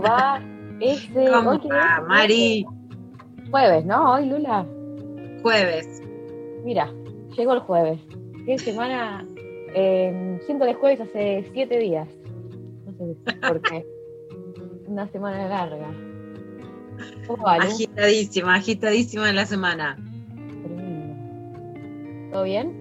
¿Cómo va ese ¿Cómo hoy va, es? Mari? Jueves, ¿no? Hoy, Lula. Jueves. Mira, llegó el jueves. Qué semana. Eh, siento que es jueves hace siete días. No sé por qué. Una semana larga. ¿Cómo va? Agitadísima, agitadísima en la semana. Tremendo. ¿Todo bien?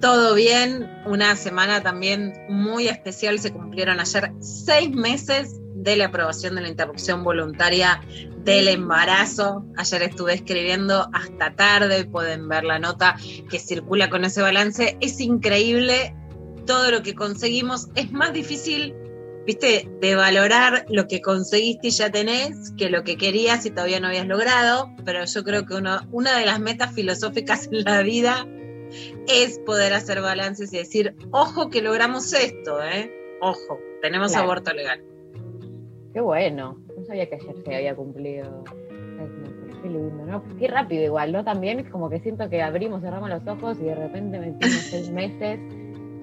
Todo bien, una semana también muy especial. Se cumplieron ayer seis meses de la aprobación de la interrupción voluntaria del embarazo. Ayer estuve escribiendo hasta tarde, pueden ver la nota que circula con ese balance. Es increíble todo lo que conseguimos. Es más difícil, viste, de valorar lo que conseguiste y ya tenés que lo que querías y todavía no habías logrado. Pero yo creo que uno, una de las metas filosóficas en la vida es poder hacer balances y decir, ojo que logramos esto, ¿eh? Ojo, tenemos Claro. aborto legal. Qué bueno. No sabía que ayer se había cumplido. Qué lindo, ¿no? Qué rápido igual, ¿no? También como que siento que abrimos, cerramos los ojos y de repente metimos seis meses.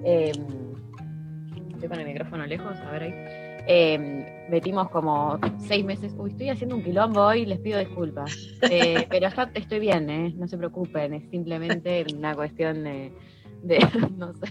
Eh, estoy con el micrófono lejos, a ver ahí. Eh, metimos como seis meses. Uy, estoy haciendo un quilombo hoy, les pido disculpas. Eh, pero está- estoy bien, ¿eh? No se preocupen, es simplemente una cuestión de, de- no sé.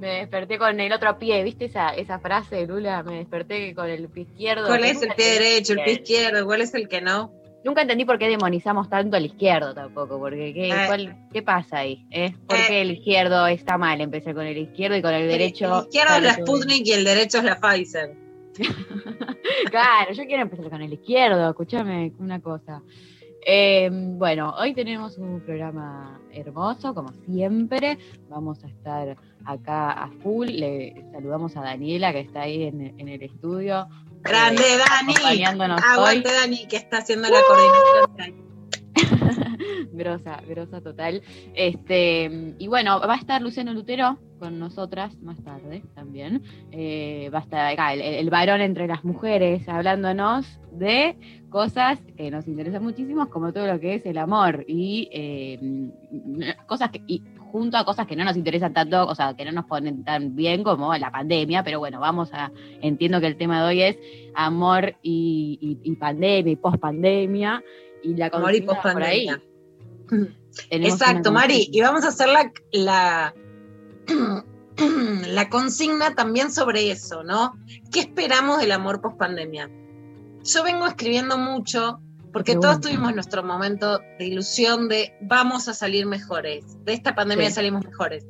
Me desperté con el otro pie, ¿viste esa, esa frase, Lula? Me desperté con el pie izquierdo. ¿Cuál es el pie derecho, el pie izquierdo? ¿Cuál es el que no? Nunca entendí por qué demonizamos tanto al izquierdo tampoco, porque ¿qué, Eh. cuál- qué pasa ahí? eh? ¿Por Eh. qué el izquierdo está mal? Empecé con el izquierdo y con el derecho. El izquierdo es la Sputnik y el derecho es la Pfizer. Claro, yo quiero empezar con el izquierdo, escúchame una cosa. Eh, bueno, hoy tenemos un programa hermoso, como siempre. Vamos a estar acá a full. Le saludamos a Daniela, que está ahí en, en el estudio. Grande eh, Dani. hoy. Aguante Dani, que está haciendo la coordinación. grosa, grosa total. Este, y bueno, va a estar Luciano Lutero con nosotras más tarde también. Eh, va a estar acá el, el varón entre las mujeres hablándonos de cosas que nos interesan muchísimo, como todo lo que es el amor y eh, cosas que, y junto a cosas que no nos interesan tanto, o sea, que no nos ponen tan bien como la pandemia, pero bueno, vamos a, entiendo que el tema de hoy es amor y, y- y pandemia y pospandemia y la Amor y pospandemia. Exacto, Mari. Y vamos a hacer la, la, la consigna también sobre eso, ¿no? ¿Qué esperamos del amor post pandemia? Yo vengo escribiendo mucho porque todos tuvimos nuestro momento de ilusión de vamos a salir mejores, de esta pandemia Sí. salimos mejores.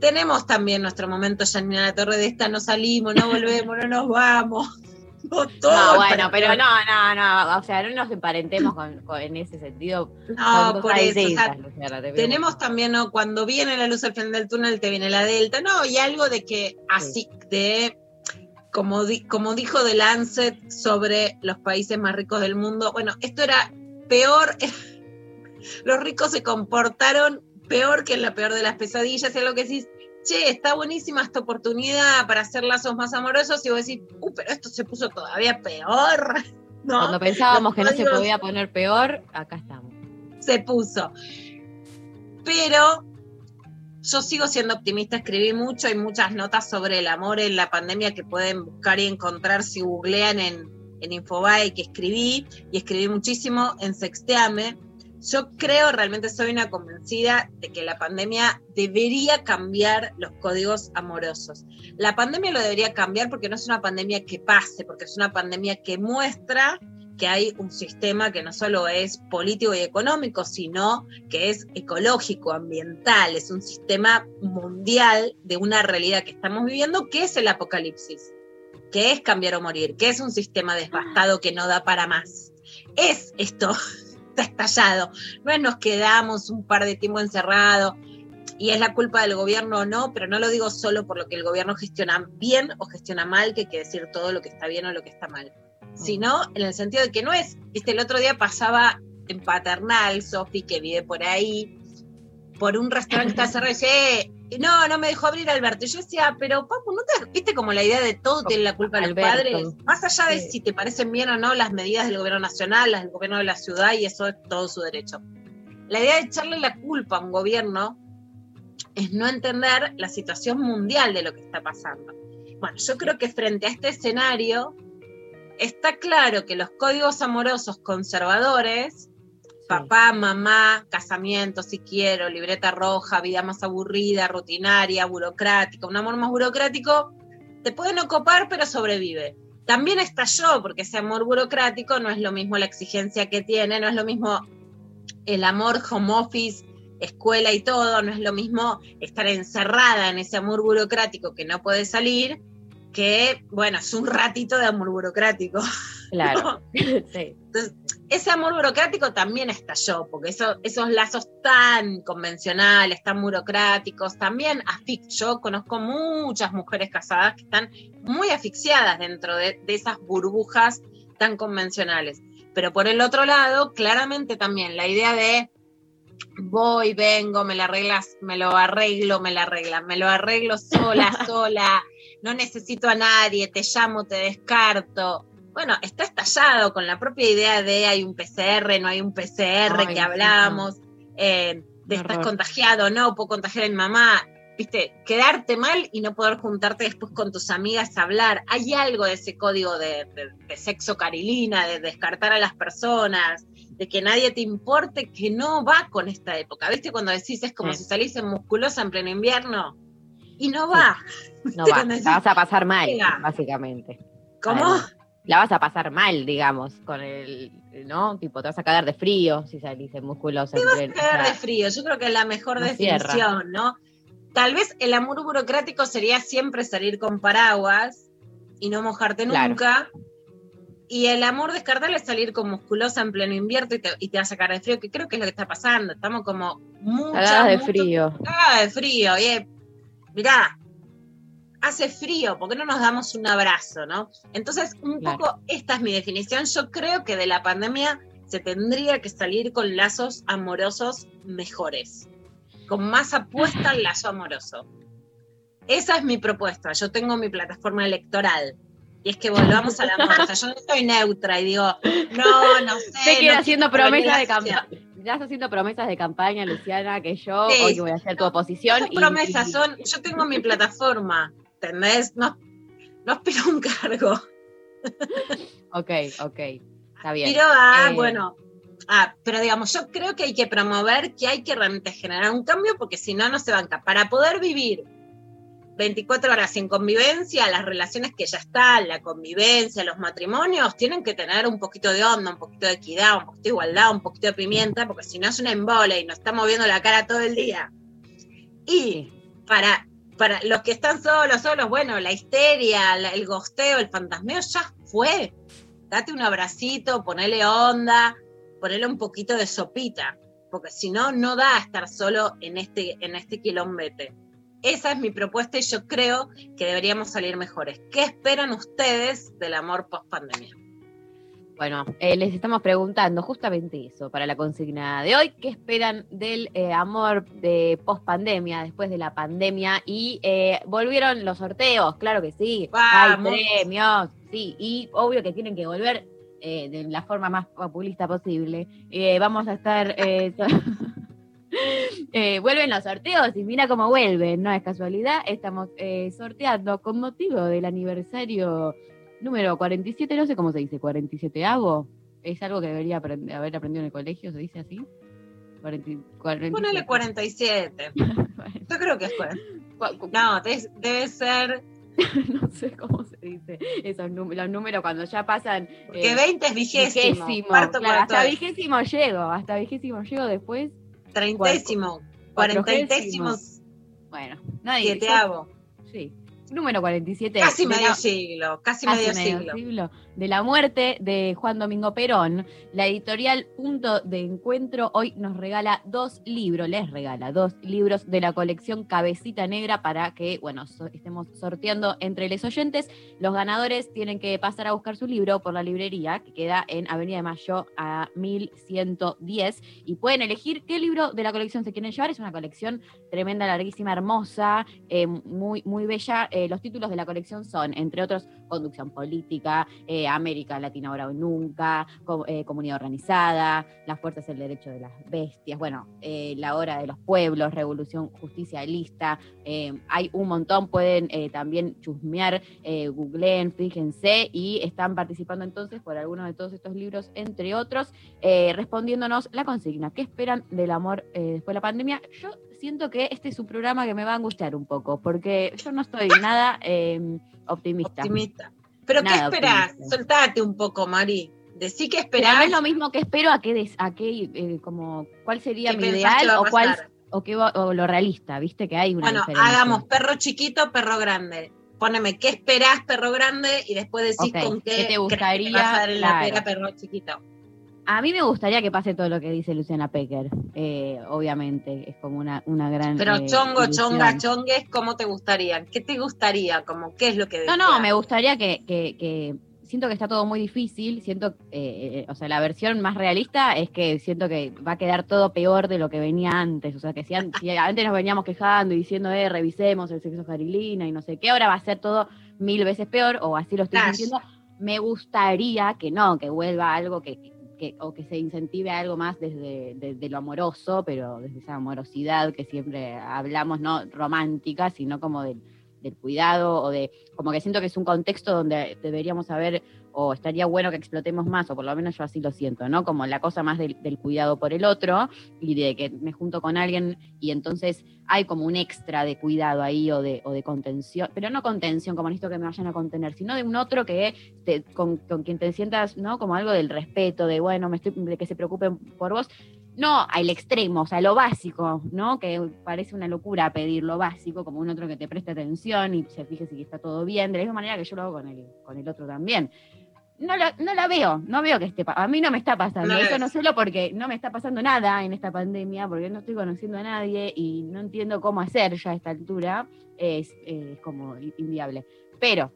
Tenemos también nuestro momento, Janina La Torre, de esta no salimos, no volvemos, no nos vamos. No, todo No, es bueno, pero no, no, no, o sea, no nos emparentemos con, con- en ese sentido. No, por eso. o sea, distintas, Luciana, te pido Tenemos también, ¿no? Cuando viene la luz al final del túnel, te viene la delta, ¿no? Y algo de que así, de, como, di- como dijo The Lancet sobre los países más ricos del mundo, bueno, esto era peor, los ricos se comportaron peor que en la peor de las pesadillas, es lo que decís, che, está buenísima esta oportunidad para hacer lazos más amorosos, y vos decís, uh, pero esto se puso todavía peor, ¿no? Cuando pensábamos que no se podía poner peor, acá estamos. se puso. Pero yo sigo siendo optimista, escribí mucho, hay muchas notas sobre el amor en la pandemia que pueden buscar y encontrar si googlean en, en Infobae que escribí, y escribí muchísimo en Sexteame. Yo creo, realmente soy una convencida de que la pandemia debería cambiar los códigos amorosos. La pandemia lo debería cambiar porque no es una pandemia que pase, porque es una pandemia que muestra que hay un sistema que no solo es político y económico, sino que es ecológico, ambiental, es un sistema mundial de una realidad que estamos viviendo, que es el apocalipsis, que es cambiar o morir, que es un sistema desbastado que no da para más. Es esto, está estallado. No es nos quedamos un par de tiempo encerrados y es la culpa del gobierno o no, pero no lo digo solo por lo que el gobierno gestiona bien o gestiona mal, que hay que decir todo lo que está bien o lo que está mal sino en el sentido de que no es, viste, el otro día pasaba en Paternal, Sofi, que vive por ahí, por un restaurante que está cerrado, y no, no me dejó abrir Alberto. Y yo decía, pero papu, ¿no te viste como la idea de todo tiene la culpa de los padres? Más allá de si te parecen bien o no las medidas del gobierno nacional, las del gobierno de la ciudad, y eso es todo su derecho. La idea de echarle la culpa a un gobierno es no entender la situación mundial de lo que está pasando. Bueno, yo creo que frente a este escenario, está claro que los códigos amorosos conservadores, papá, mamá, casamiento si quiero, libreta roja, vida más aburrida, rutinaria, burocrática, un amor más burocrático, te pueden ocupar pero sobrevive. También está yo, porque ese amor burocrático no es lo mismo la exigencia que tiene, no es lo mismo el amor home office, escuela y todo, no es lo mismo estar encerrada en ese amor burocrático que no puede salir, que, bueno, es un ratito de amor burocrático. Claro. Entonces, ese amor burocrático también estalló, porque eso, esos lazos tan convencionales, tan burocráticos, también Yo conozco muchas mujeres casadas que están muy asfixiadas dentro de, de esas burbujas tan convencionales. Pero por el otro lado, claramente también la idea de voy, vengo, me la arreglas, me lo arreglo, me la arregla, me lo arreglo sola, sola, no necesito a nadie, te llamo, te descarto. Bueno, está estallado con la propia idea de hay un PCR, no hay un PCR que hablamos, eh, de estás contagiado, no, puedo contagiar a mi mamá. Viste, quedarte mal y no poder juntarte después con tus amigas a hablar. Hay algo de ese código de, sexo carilina, de descartar a las personas, de que nadie te importe, que no va con esta época. ¿Viste? Cuando decís es como si salís en musculosa en pleno invierno y no va. No va, la vas a pasar mal, básicamente. ¿Cómo? la vas a pasar mal, digamos, con el, ¿no? Tipo, te vas a cagar de frío si salís en musculosa. Te vas a cagar de frío, yo creo que es la mejor definición, ¿no? Tal vez el amor burocrático sería siempre salir con paraguas y no mojarte nunca. Y el amor descartable es salir con musculosa en pleno invierno y te, y te vas a sacar de frío, que creo que es lo que está pasando. Estamos como muchas. de frío. Cagadas de frío. Y, mirá, hace frío, ¿por qué no nos damos un abrazo, no? Entonces, un poco esta es mi definición. Yo creo que de la pandemia se tendría que salir con lazos amorosos mejores, con más apuesta al lazo amoroso. Esa es mi propuesta. Yo tengo mi plataforma electoral. Y es que volvamos a la amor. yo no soy neutra y digo, no, no sé. Sé que haciendo promesas de campaña. Estás haciendo promesas de campaña, Luciana, que yo hoy voy a hacer tu oposición. y, promesas son, yo tengo mi plataforma. ¿entendés? No, no aspiro un cargo. ok, ok, está bien. Pero, ah, eh, bueno, ah, pero digamos, yo creo que hay que promover que hay que realmente generar un cambio porque si no, no se banca. Para poder vivir 24 horas sin convivencia, las relaciones que ya están, la convivencia, los matrimonios, tienen que tener un poquito de onda, un poquito de equidad, un poquito de igualdad, un poquito de pimienta, porque si no es una embole y nos está moviendo la cara todo el día. Y para para los que están solos, solos, bueno, la histeria, el gosteo, el fantasmeo ya fue. Date un abracito, ponele onda, ponele un poquito de sopita, porque si no, no da a estar solo en este, en este quilombete. Esa es mi propuesta y yo creo que deberíamos salir mejores. ¿Qué esperan ustedes del amor post pandemia? Bueno, eh, les estamos preguntando justamente eso para la consigna de hoy. ¿Qué esperan del eh, amor de post pandemia, después de la pandemia? Y eh, volvieron los sorteos, claro que sí. Hay premios, sí. Y obvio que tienen que volver de la forma más populista posible. vamos a estar. vuelven los sorteos y mira cómo vuelven, no es casualidad. Estamos sorteando con motivo del aniversario número 47, no sé cómo se dice, 47 hago. Es algo que debería haber aprendido en el colegio, ¿se dice así? 40, Ponele 47. Yo creo que es 40. No, debe ser no sé cómo se dice esos números, los números cuando ya pasan. Porque eh, 20 es vigésimo. cuarto, claro, cuarto hasta es. vigésimo llego, hasta vigésimo llego después. Treintésimo. Cuarentésimo. Bueno, nadie. Sieteavo. Sí. Número 47. Casi medio siglo. Casi, casi medio, medio siglo. siglo, de la muerte de Juan Domingo Perón, la editorial Punto de Encuentro hoy nos regala dos libros, les regala dos libros de la colección Cabecita Negra para que, bueno, estemos sorteando entre los oyentes. Los ganadores tienen que pasar a buscar su libro por la librería que queda en Avenida de Mayo a 1110 y pueden elegir qué libro de la colección se quieren llevar. Es una colección tremenda, larguísima, hermosa, eh, muy, muy bella. Eh, los títulos de la colección son, entre otros, Conducción Política, eh, América Latina ahora o nunca, eh, Comunidad Organizada, Las Fuerzas del Derecho de las Bestias, bueno, eh, La Hora de los Pueblos, Revolución Justicialista, eh, hay un montón, pueden también chusmear, googleen, fíjense, y están participando entonces por alguno de todos estos libros, entre otros, respondiéndonos la consigna, ¿qué esperan del amor después de la pandemia? Yo siento que este es un programa que me va a angustiar un poco, porque yo no estoy nada eh, optimista. Optimista. Pero ¿qué esperás? Soltate un poco, Mari. Decí que Pero no esperás. es lo mismo que espero a qué, des- a qué eh, como, cuál sería ¿Qué mi ideal o cuál o, qué o lo realista, viste que hay una Bueno, diferencia. hagamos perro chiquito, perro grande. Poneme qué esperás, perro grande, y después decís con qué, ¿qué te crees que gustaría? vas a dar en la pera, perro chiquito. A mí me gustaría que pase todo lo que dice Luciana Pecker, eh, obviamente, es como una, una gran Pero eh, chongo, ilusión. chonga, chongues, ¿cómo te gustarían? ¿Qué te gustaría? Como, ¿Qué es lo que No, no, deseas? me gustaría que, que- que- siento que está todo muy difícil, siento, eh, eh, o sea, la versión más realista es que siento que va a quedar todo peor de lo que venía antes, o sea, que si, an- si antes nos veníamos quejando y diciendo, eh, revisemos el sexo carilina y no sé qué, ahora va a ser todo mil veces peor, o así lo estoy sintiendo. Me gustaría que no, que vuelva algo que, que- o que se incentive algo más desde de- de lo amoroso, pero desde esa amorosidad que siempre hablamos, no romántica, sino como del, del cuidado o de como que siento que es un contexto donde deberíamos saber o estaría bueno que explotemos más, o por lo menos yo así lo siento, ¿no? Como la cosa más del cuidado por el otro y de que me junto con alguien y entonces hay como un extra de cuidado ahí o de, o de contención, pero no contención como necesito que me vayan a contener, sino de un otro que te- con, con quien te sientas, ¿no? Como algo del respeto, de bueno, me estoy, de que se preocupen por vos. No al extremo, o sea, lo básico, ¿no? Que parece una locura pedir lo básico, como un otro que te preste atención y se fije si está todo bien, de la misma manera que yo lo hago con el, con el otro también. No la, no la veo, no veo que esté, a mí no me está pasando. No Eso no solo porque no me está pasando nada en esta pandemia, porque no estoy conociendo a nadie y no entiendo cómo hacer ya a esta altura, es, es como inviable. Pero,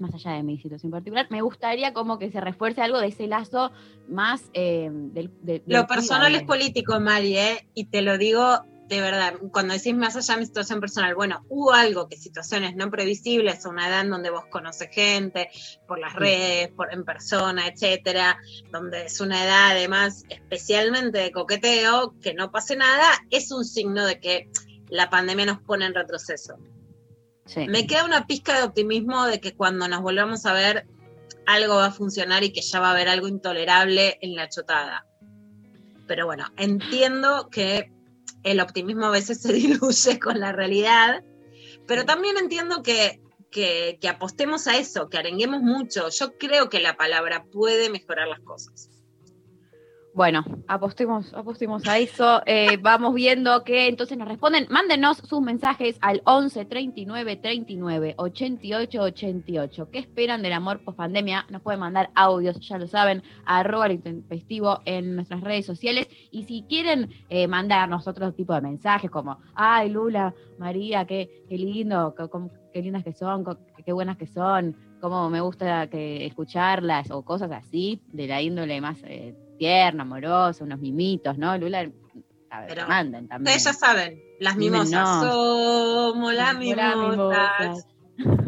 más allá de mi situación particular, me gustaría como que se refuerce algo de ese lazo más eh, del, de- del Lo personal cuidado. es político, Mari, ¿eh? Y te lo digo de verdad. Cuando decís más allá de mi situación personal, bueno, hubo algo que situaciones no previsibles, a una edad en donde vos conoces gente, por las redes, por, en persona, etcétera, donde es una edad además especialmente de coqueteo, que no pase nada, es un signo de que la pandemia nos pone en retroceso. Sí. Me queda una pizca de optimismo de que cuando nos volvamos a ver, algo va a funcionar y que ya va a haber algo intolerable en la chotada. Pero bueno, entiendo que el optimismo a veces se diluye con la realidad, pero también entiendo que, que, que apostemos a eso, que arenguemos mucho. Yo creo que la palabra puede mejorar las cosas. Bueno, apostemos, apostemos a eso. Eh, vamos viendo que entonces nos responden. Mándenos sus mensajes al 11 39 39 88 88. ¿Qué esperan del amor post pandemia? Nos pueden mandar audios, ya lo saben, arroba el intempestivo en nuestras redes sociales. Y si quieren eh, mandarnos otro tipo de mensajes como, ay Lula, María, qué, qué lindo, qué, lindas que son, qué buenas que son, cómo me gusta que escucharlas o cosas así, de la índole más eh, tierna, amorosa, unos mimitos, ¿no? Lula, a ver, Pero manden también. Ustedes ya saben, las mimosas. Somos las mimosas. mimosas.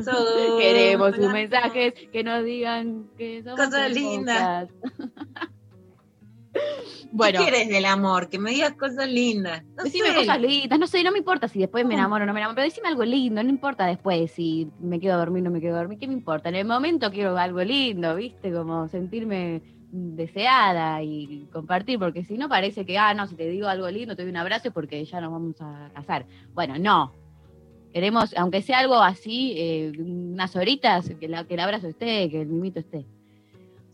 somos Queremos sus mensajes que nos digan que somos Cosas lindas. bueno, ¿Qué quieres del amor? Que me digas cosas lindas. No decime sé. cosas lindas, no sé, no me importa si después me Mm. enamoro o no me enamoro, pero decime algo lindo, no importa después si me quedo a dormir o no me quedo a dormir, ¿qué me importa? En el momento quiero algo lindo, ¿viste? Como sentirme deseada y compartir, porque si no parece que, ah, no, si te digo algo lindo, te doy un abrazo porque ya nos vamos a casar. Bueno, no. Queremos, aunque sea algo así, eh, unas horitas, que, la, que el abrazo esté, que el mimito esté.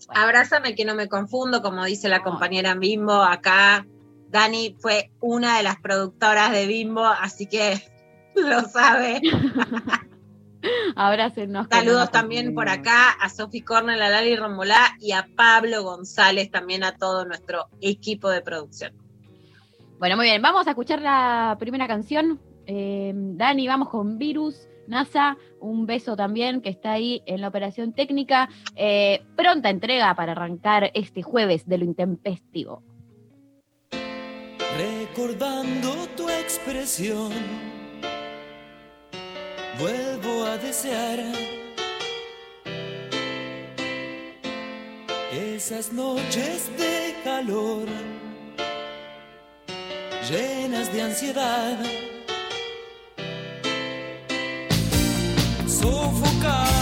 Abrázame que no me confundo, como dice la compañera Bimbo acá. Dani fue una de las productoras de Bimbo, así que lo sabe. Abrácenos. Saludos también por acá a Sofi Cornel, a Lali Rombolá y a Pablo González, también a todo nuestro equipo de producción. Bueno, muy bien, vamos a escuchar la primera canción. Eh, Dani, vamos con Virus. NASA, un beso también que está ahí en la operación técnica. Eh, pronta entrega para arrancar este jueves de lo intempestivo. Recordando tu expresión, vuelvo a desear esas noches de calor, llenas de ansiedad, sufocar.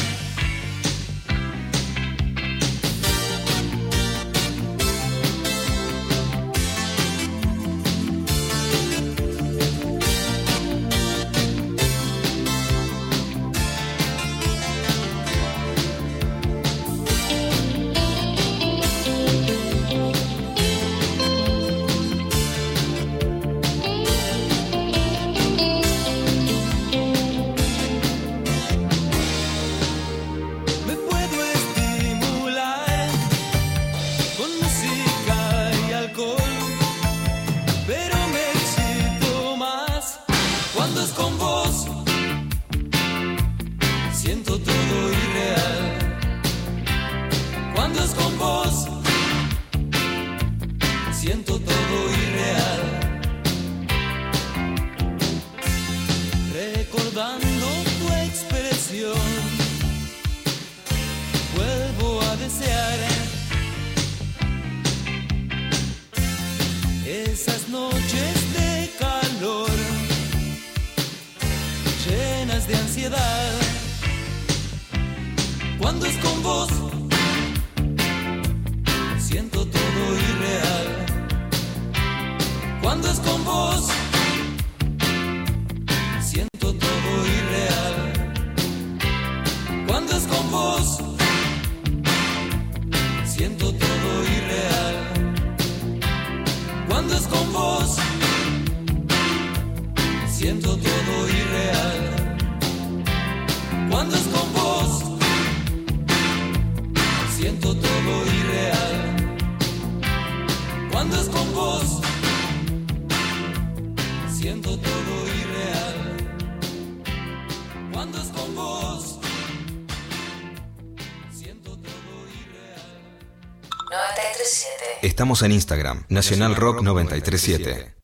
Estamos en Instagram, Nacional Rock 937.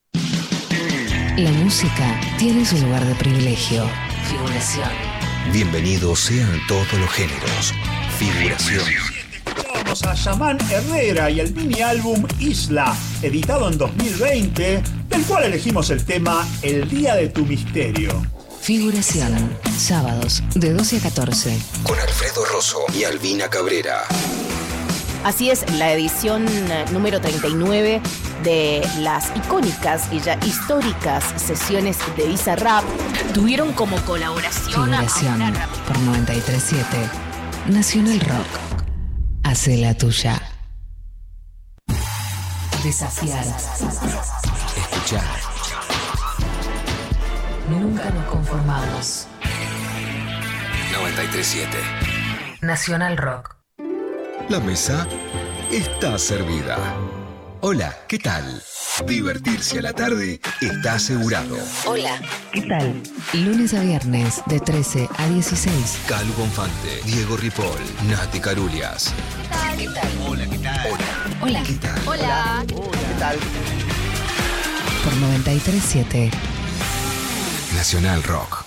La música tiene su lugar de privilegio. Figuración. Bienvenidos sean todos los géneros. Figuración. Vamos a Yaman Herrera y el mini álbum Isla, editado en 2020, del cual elegimos el tema El Día de tu Misterio. Figuración. Sábados de 12 a 14. Con Alfredo Rosso y Albina Cabrera. Así es, la edición eh, número 39 de las icónicas y ya históricas sesiones de Visa Rap tuvieron como colaboración a Figuración rap- por 937. Nacional Rock. Hace la tuya. Desafiar. Escuchar. Nunca nos conformamos. 937. Nacional Rock. La mesa está servida. Hola, ¿qué tal? Divertirse a la tarde está asegurado. Hola. ¿Qué tal? Lunes a viernes de 13 a 16. Calu Bonfante, Diego Ripoll, Nati Carulias. ¿Qué tal? Hola, ¿qué tal? Hola. ¿Qué tal? Hola. Por 937. Nacional Rock.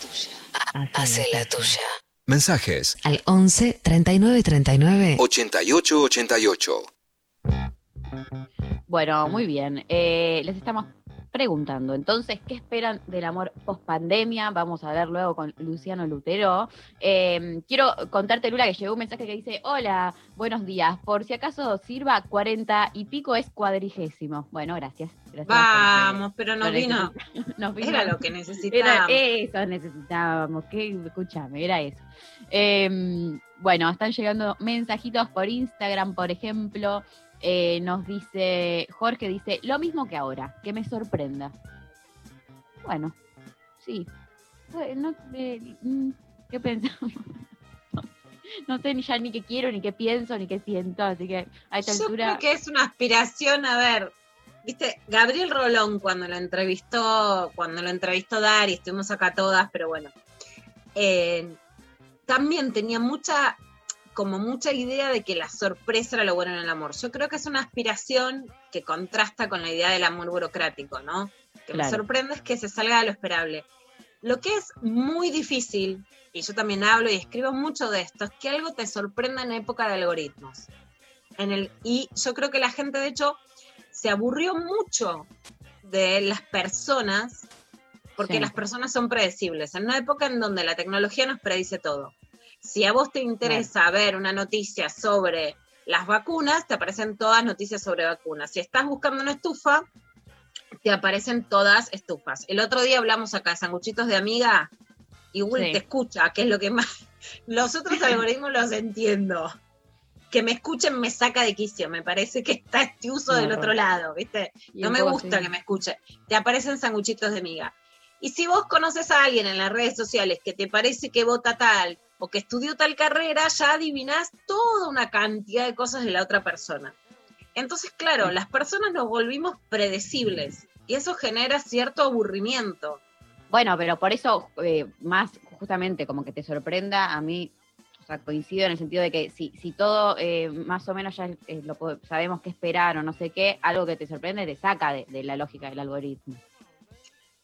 Hace la tuya. Mensajes Al 11 39 39. 8888. Bueno, muy bien. Eh, les estamos preguntando, entonces, ¿qué esperan del amor post pandemia? Vamos a ver luego con Luciano Lutero. Eh, quiero contarte, Lula, que llegó un mensaje que dice: Hola, buenos días. Por si acaso sirva 40 y pico es cuadrigésimo. Bueno, gracias. gracias Vamos, pero nos vino. nos vino- Era lo que Era necesitábamos. eso necesitábamos, que escúchame, era eso. Eh, bueno, están llegando mensajitos por Instagram, por ejemplo. Eh, nos dice, Jorge dice, lo mismo que ahora, que me sorprenda. Bueno, sí. Eh, mm, ¿qué pensamos? No sé ni ya ni qué quiero, ni qué pienso, ni qué siento, así que a esta Yo altura... creo que es una aspiración, a ver, viste, Gabriel Rolón cuando lo entrevistó, cuando lo entrevistó Dari, estuvimos acá todas, pero bueno, eh, también tenía mucha, como mucha idea de que la sorpresa era lo bueno en el amor. Yo creo que es una aspiración que contrasta con la idea del amor burocrático, ¿no? Que me Claro. sorprende es que se salga de lo esperable. Lo que es muy difícil, y yo también hablo y escribo mucho de esto, es que algo te sorprenda en época de algoritmos. En el, y yo creo que la gente, de hecho, se aburrió mucho de las personas, porque Sí. las personas son predecibles. En una época en donde la tecnología nos predice todo. Si a vos te interesa ver una noticia sobre las vacunas, te aparecen todas noticias sobre vacunas. Si estás buscando una estufa, te aparecen todas estufas. El otro día hablamos acá de sanguchitos de amiga y Google Sí. te escucha, que es lo que más... Los otros algoritmos los entiendo. Que me escuchen me saca de quicio, me parece que está este uso del otro lado, ¿viste? No me gusta así. que me escuche. Te aparecen sanguchitos de miga. Y si vos conoces a alguien en las redes sociales que te parece que vota tal o que estudió tal carrera, ya adivinás toda una cantidad de cosas de la otra persona. Entonces, claro, las personas nos volvimos predecibles y eso genera cierto aburrimiento. Bueno, pero por eso, eh, más justamente como que te sorprenda, a mí, o sea, coincido en el sentido de que si, si todo eh, más o menos ya eh, lo sabemos qué esperar o no sé qué, algo que te sorprende te saca de, de la lógica del algoritmo.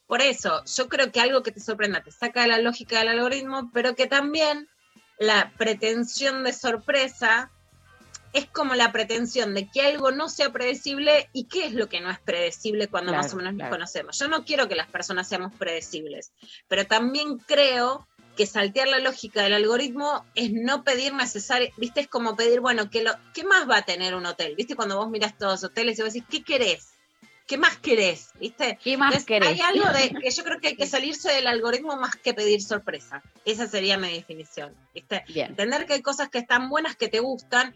Por eso, yo creo que algo que te sorprenda te saca de la lógica del algoritmo, pero que también la pretensión de sorpresa es como la pretensión de que algo no sea predecible y qué es lo que no es predecible cuando Claro, más o menos nos claro. conocemos. Yo no quiero que las personas seamos predecibles, pero también creo que saltear la lógica del algoritmo es no pedir necesario, viste, es como pedir, bueno, ¿qué, lo, ¿qué más va a tener un hotel? Viste, cuando vos miras todos los hoteles y vos decís, ¿qué querés? ¿Qué más querés? ¿Viste? ¿Qué más Entonces, querés? Hay algo de que yo creo que hay que salirse del algoritmo más que pedir sorpresa. Esa sería mi definición. ¿viste? Bien. Entender que hay cosas que están buenas, que te gustan,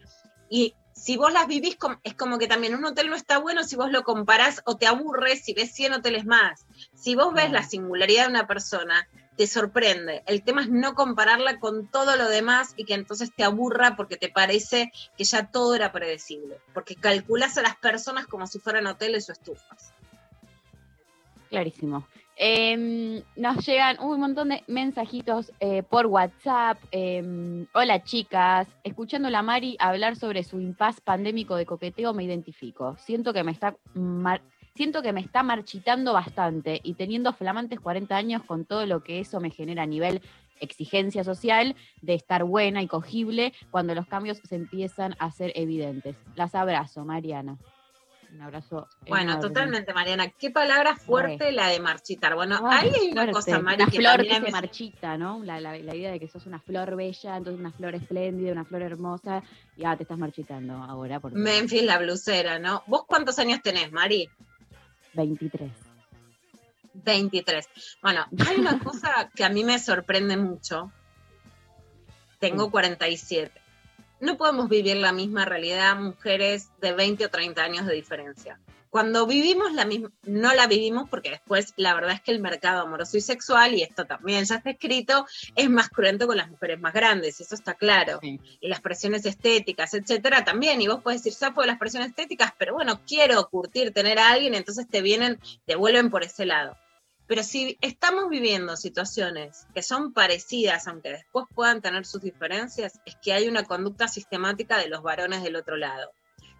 y si vos las vivís, es como que también un hotel no está bueno si vos lo comparás o te aburres si ves 100 hoteles más. Si vos ves Claro. la singularidad de una persona, te sorprende. El tema es no compararla con todo lo demás y que entonces te aburra porque te parece que ya todo era predecible. Porque calculás a las personas como si fueran hoteles o estufas. Clarísimo. Em, nos llegan un montón de mensajitos eh, por WhatsApp. Em, Hola chicas, escuchando a Mari hablar sobre su impas pandémico de coqueteo me identifico. Siento que me está siento que me está marchitando bastante y teniendo flamantes 40 años con todo lo que eso me genera a nivel exigencia social de estar buena y cogible cuando los cambios se empiezan a ser evidentes. Las abrazo, Mariana. Un abrazo. Bueno, enorme. totalmente, Mariana. Qué palabra fuerte la de marchitar. Bueno, Ay, ahí hay una fuerte. cosa, Mari, Una que flor que se veces- marchita, ¿no? La, la- la idea de que sos una flor bella, entonces una flor espléndida, una flor hermosa, y ah, te estás marchitando ahora por Memphis la blusera, ¿no? ¿Vos cuántos años tenés, Mari? 23. 23. Bueno, hay una cosa que a mí me sorprende mucho. Tengo 47. No podemos vivir la misma realidad mujeres de 20 o 30 años de diferencia. Cuando vivimos la misma, no la vivimos porque después la verdad es que el mercado amoroso y sexual, y esto también ya está escrito, es más cruento con las mujeres más grandes, eso está claro. Y las presiones estéticas, etcétera, también. Y vos podés decir, sapo de las presiones estéticas, pero bueno, quiero curtir, tener a alguien, entonces te vienen, te vuelven por ese lado. Pero si estamos viviendo situaciones que son parecidas, aunque después puedan tener sus diferencias, es que hay una conducta sistemática de los varones del otro lado.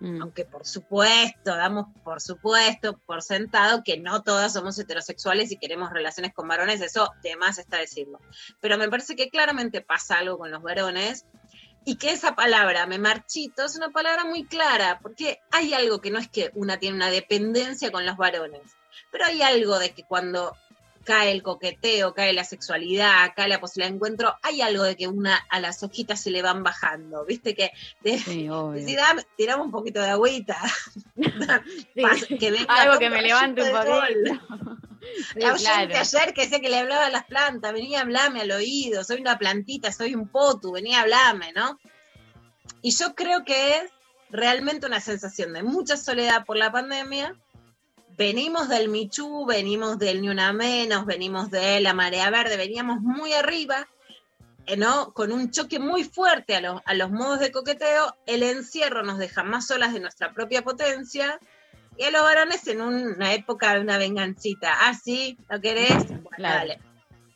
Mm. Aunque por supuesto, damos por supuesto, por sentado que no todas somos heterosexuales y queremos relaciones con varones, eso de más está decirlo. Pero me parece que claramente pasa algo con los varones y que esa palabra, me marchito, es una palabra muy clara, porque hay algo que no es que una tiene una dependencia con los varones, pero hay algo de que cuando cae el coqueteo, cae la sexualidad, cae la posibilidad de encuentro, hay algo de que una a las hojitas se le van bajando, viste que de, Sí, obvio. decir, "Dame- tirame un poquito de agüita, Sí. Pas- que venga Algo que me levante un poquito. Sí, la claro. ayer que decía que le hablaba a las plantas, venía a hablarme al oído, soy una plantita, soy un potu, venía a hablarme, ¿no? Y yo creo que es realmente una sensación de mucha soledad por la pandemia. Venimos del Michú, venimos del Ni Una Menos, venimos de la Marea Verde, veníamos muy arriba, eh, ¿no? Con un choque muy fuerte a, los- a los modos de coqueteo. El encierro nos deja más solas de nuestra propia potencia y a los varones en una época de una vengancita. Ah, sí, ¿lo querés? Bueno, Claro. dale.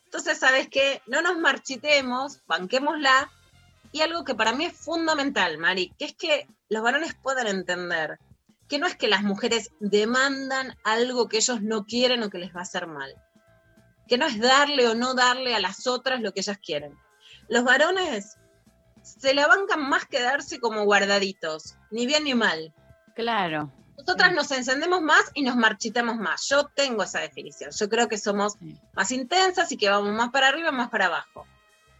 Entonces, ¿sabes qué? No nos marchitemos, banquémosla. Y algo que para mí es fundamental, Mari, que es que los varones puedan entender que no es que las mujeres demandan algo que ellos no quieren o que les va a hacer mal. Que no es darle o no darle a las otras lo que ellas quieren. Los varones se la bancan más que darse como guardaditos, ni bien ni mal. Claro. Nosotras nos encendemos más y nos marchitamos más. Yo tengo esa definición. Yo creo que somos más intensas y que vamos más para arriba, más para abajo.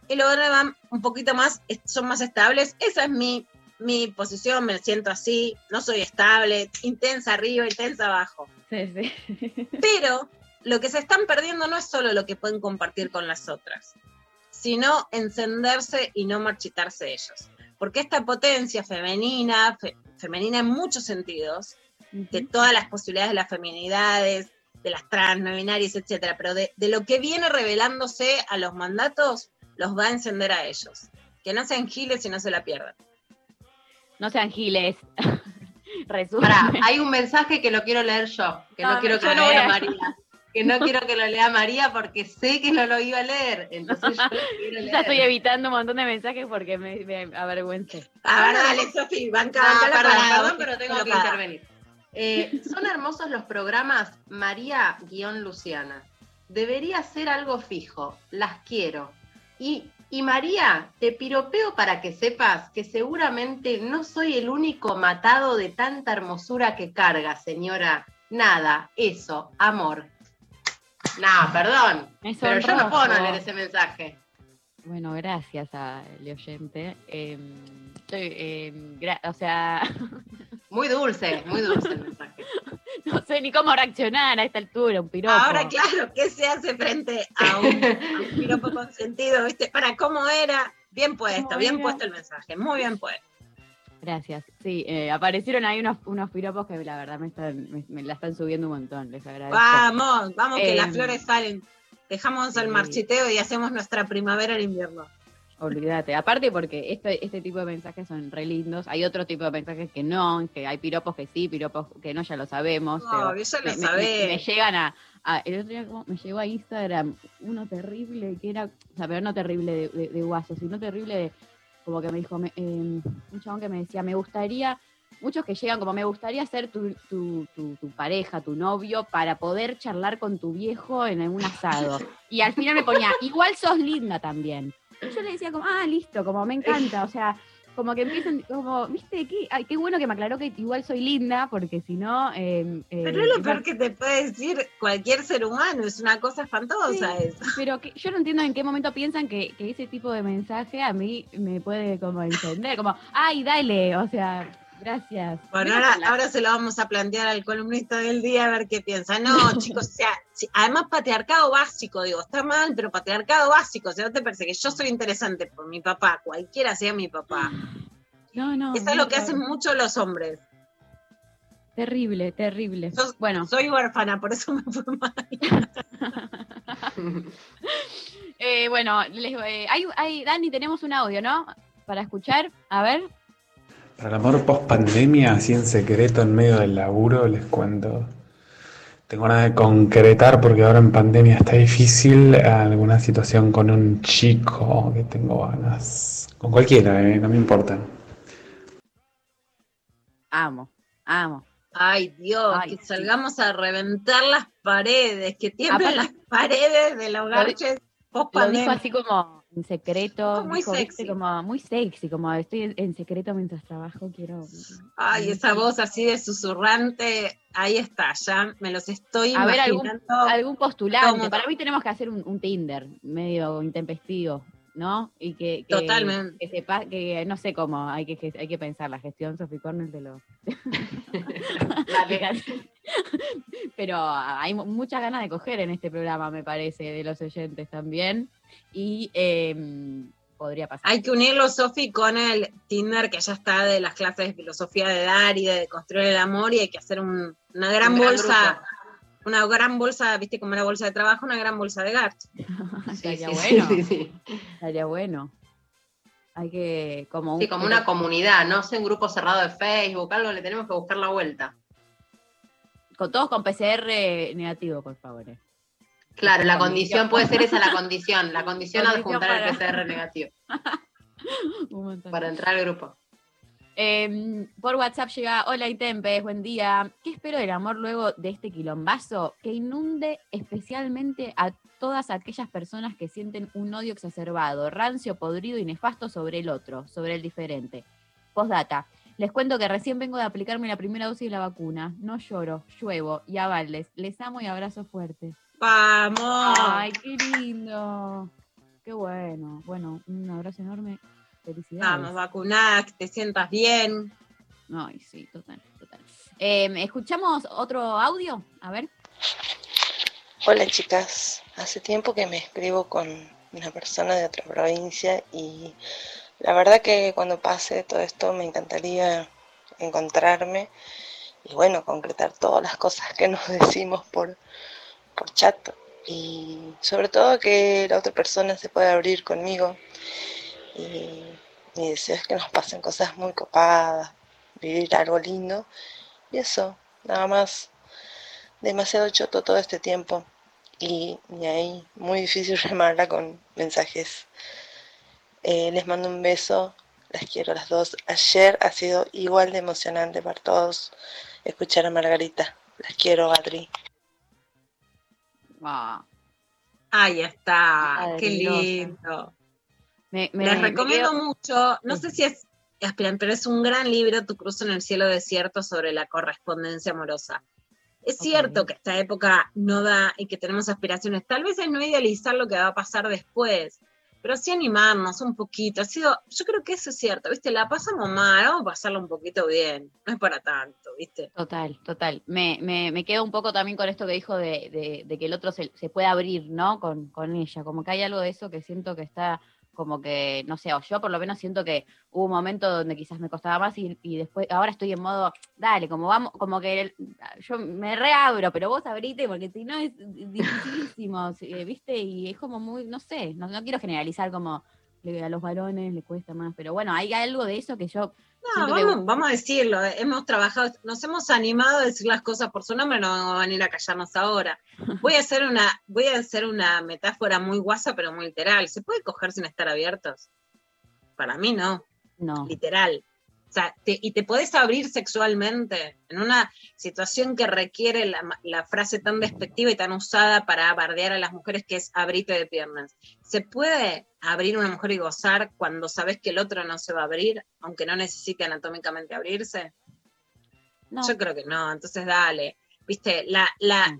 Y los varones van un poquito más, son más estables. Esa es mi, mi posición, me siento así, no soy estable, intensa arriba, intensa abajo. Sí, sí. Pero lo que se están perdiendo no es solo lo que pueden compartir con las otras, sino encenderse y no marchitarse ellos. Porque esta potencia femenina, fe- femenina en muchos sentidos, de todas las posibilidades de las feminidades, de las trans, no binarias, etcétera, pero de, de lo que viene revelándose a los mandatos, los va a encender a ellos. Que no sean giles y no se la pierdan. No sean giles. Pará, hay un mensaje que lo quiero leer yo, que no, No, quiero que lo lea María. Que no quiero que lo lea María porque sé que no lo iba a leer. Entonces yo lo quiero Yo leer. ya estoy evitando un montón de mensajes porque me, me avergüencé. A ver, dale, Sofi, banca, la perdón, perdón, pero tengo te que intervenir. Eh, son hermosos los programas María-Luciana. Debería ser algo fijo. Las quiero. Y, y María, te piropeo para que sepas que seguramente no soy el único matado de tanta hermosura que carga, señora. Nada, eso, amor. No, perdón. Pero yo no puedo no leer ese mensaje. Bueno, gracias al oyente. Eh, estoy, eh, gra- o sea, Muy dulce, muy dulce el mensaje. no sé ni cómo reaccionar a esta altura, un piropo. Ahora, claro, ¿qué se hace frente a un, a un piropo consentido? ¿Viste? Para, ¿cómo era? Bien puesto, ¿Cómo bien era? puesto el mensaje, muy bien puesto. Gracias. Sí, eh, aparecieron ahí unos, unos piropos que la verdad me, están, me, me la están subiendo un montón. Les agradezco. Vamos, vamos, que las flores salen. Dejamos el marchiteo y hacemos nuestra primavera en invierno. Olvídate. Aparte porque este, este tipo de mensajes son re lindos. Hay otro tipo de mensajes que no, que hay piropos que sí, piropos que no, ya lo sabemos. No, pero ya lo me, me- sabés. me llegan a, a- El otro día como me llegó a Instagram uno terrible que era... O sea, pero no terrible de, de, de guaso, sino terrible de... Como que me dijo, me- eh, un chabón que me decía, me gustaría... Muchos que llegan como, me gustaría ser tu, tu, tu, tu pareja, tu novio, para poder charlar con tu viejo en un asado. Y al final me ponía, igual sos linda también. Y yo le decía como, ah, listo, como me encanta, o sea, como que empiezan, como, viste, qué, ay, qué bueno que me aclaró que igual soy linda, porque si no... eh, eh, Pero es lo peor que te puede decir cualquier ser humano, es una cosa espantosa Sí, eso. Pero que, yo no entiendo en qué momento piensan que, que ese tipo de mensaje a mí me puede como encender, como, ay, dale, o sea, gracias. Bueno, ahora, se lo vamos a plantear al columnista del día a ver qué piensa. No, chicos, o sea, sí, además patriarcado básico, digo, está mal, pero patriarcado básico, o sea, ¿no te parece que yo soy interesante por mi papá, cualquiera sea mi papá? No, no. Eso es lo que no, hacen mucho los hombres. Terrible, terrible. Yo bueno, soy huérfana, por eso me fue mal. eh, bueno, les- eh, hay, hay- Dani, tenemos un audio, ¿no? Para escuchar, a ver. Para el amor post pandemia, así en secreto, en medio del laburo, les cuento. Tengo ganas de concretar porque ahora en pandemia está difícil alguna situación con un chico que tengo ganas. Con cualquiera, eh, no me importa. Amo, amo. Ay, Dios, Ay, que sí. salgamos a reventar las paredes, que tiemblen las paredes de los garches post Lo dijo pandemia. así como en secreto, Como muy dijo, viste, sexy. como muy sexy, como estoy en, secreto mientras trabajo, quiero... Ay, esa voz así de susurrante, ahí está, ya me los estoy A ver, algún, algún postulante. Para mí tenemos que hacer un, un Tinder medio intempestivo, ¿no? Y que, que, Totalmente. que sepa, que no sé cómo, hay que, hay que pensar, la gestión Sophie Cornell de lo... Pero hay mu- muchas ganas de coger en este programa, me parece, de los oyentes también. Y em, podría pasar. Hay que unirlo, Sofi, con el Tinder que ya está de las clases de filosofía de dar y de construir el amor y hay que hacer un- una gran Un gran bolsa, una gran bolsa, viste como la bolsa de trabajo, una gran bolsa de garch. Sí, Estaría sí, bueno. sí, sí. Estaría bueno. Hay que, como un- Sí, como una comunidad, no sé, un grupo cerrado de Facebook, algo le tenemos que buscar la vuelta. con todos con PCR negativo, por favor. eh. Claro, la Condición. condición puede ser esa la condición, la condición Condición adjuntar el para- PCR negativo Un montón. para entrar al grupo. Eh, por WhatsApp llega, hola Itempes, buen día. ¿Qué espero del amor luego de este quilombazo? Que inunde especialmente a todas aquellas personas que sienten un odio exacerbado, rancio, podrido y nefasto sobre el otro, sobre el diferente. Postdata. Les cuento que recién vengo de aplicarme la primera dosis de la vacuna. No lloro, lluevo y avales. Les amo y abrazo fuerte. ¡Vamos! Ay, qué lindo. Qué bueno. Bueno, un abrazo enorme. Felicidades. Vamos, vacunada, que te sientas bien. Ay, sí, total, total. Eh, ¿Escuchamos otro audio? A ver. Hola chicas, hace tiempo que me escribo con una persona de otra provincia y la verdad que cuando pase todo esto me encantaría encontrarme y bueno, concretar todas las cosas que nos decimos por, por chat y sobre todo que la otra persona se pueda abrir conmigo y mi deseo es que nos pasen cosas muy copadas, vivir algo lindo y eso, nada más demasiado choto todo este tiempo y, y ahí muy difícil remarla con mensajes. Eh, les mando un beso, las quiero a las dos. Ayer ha sido igual de emocionante para todos escuchar a Margarita. Las quiero, Adri. Ah, Ahí está, Ay, qué Dios. lindo. Me, me- Les recomiendo mucho, no sé si es, aspiran, pero es un gran libro, Tu cruzo en el cielo desierto, sobre la correspondencia amorosa. Es cierto que esta época no da y que tenemos aspiraciones. Tal vez es no idealizar lo que va a pasar después, pero sí animarnos un poquito. Ha sido, yo creo que eso es cierto, ¿viste? La pasamos mal, vamos a pasarla un poquito bien. No es para tanto, ¿viste? Total, total. Me, me, me quedo un poco también con esto que dijo de, de- de que el otro se, se puede abrir, ¿no? Con, con ella. Como que hay algo de eso que siento que está como que, no sé, o yo por lo menos siento que hubo un momento donde quizás me costaba más y, y después, ahora estoy en modo, dale, como vamos, como que yo me reabro, pero vos abrite porque si no es dificilísimo, sí, ¿viste? Y es como muy, no sé, no, no quiero generalizar como le- a los varones les cuesta más. Pero bueno, hay algo de eso que yo. No, vamos, vamos a decirlo, eh, hemos trabajado, nos hemos animado a decir las cosas por su nombre, no vamos a venir a callarnos ahora. Voy a hacer una, voy a hacer una metáfora muy guasa, pero muy literal. ¿Se puede coger sin estar abiertos? Para mí no, No. literal. O sea, te- y te podés abrir sexualmente en una situación que requiere la frase tan despectiva y tan usada para bardear a las mujeres que es abrite de piernas. ¿Se puede abrir una mujer y gozar cuando sabes que el otro no se va a abrir, aunque no necesite anatómicamente abrirse? No. Yo creo que no, entonces dale. Viste, la, la,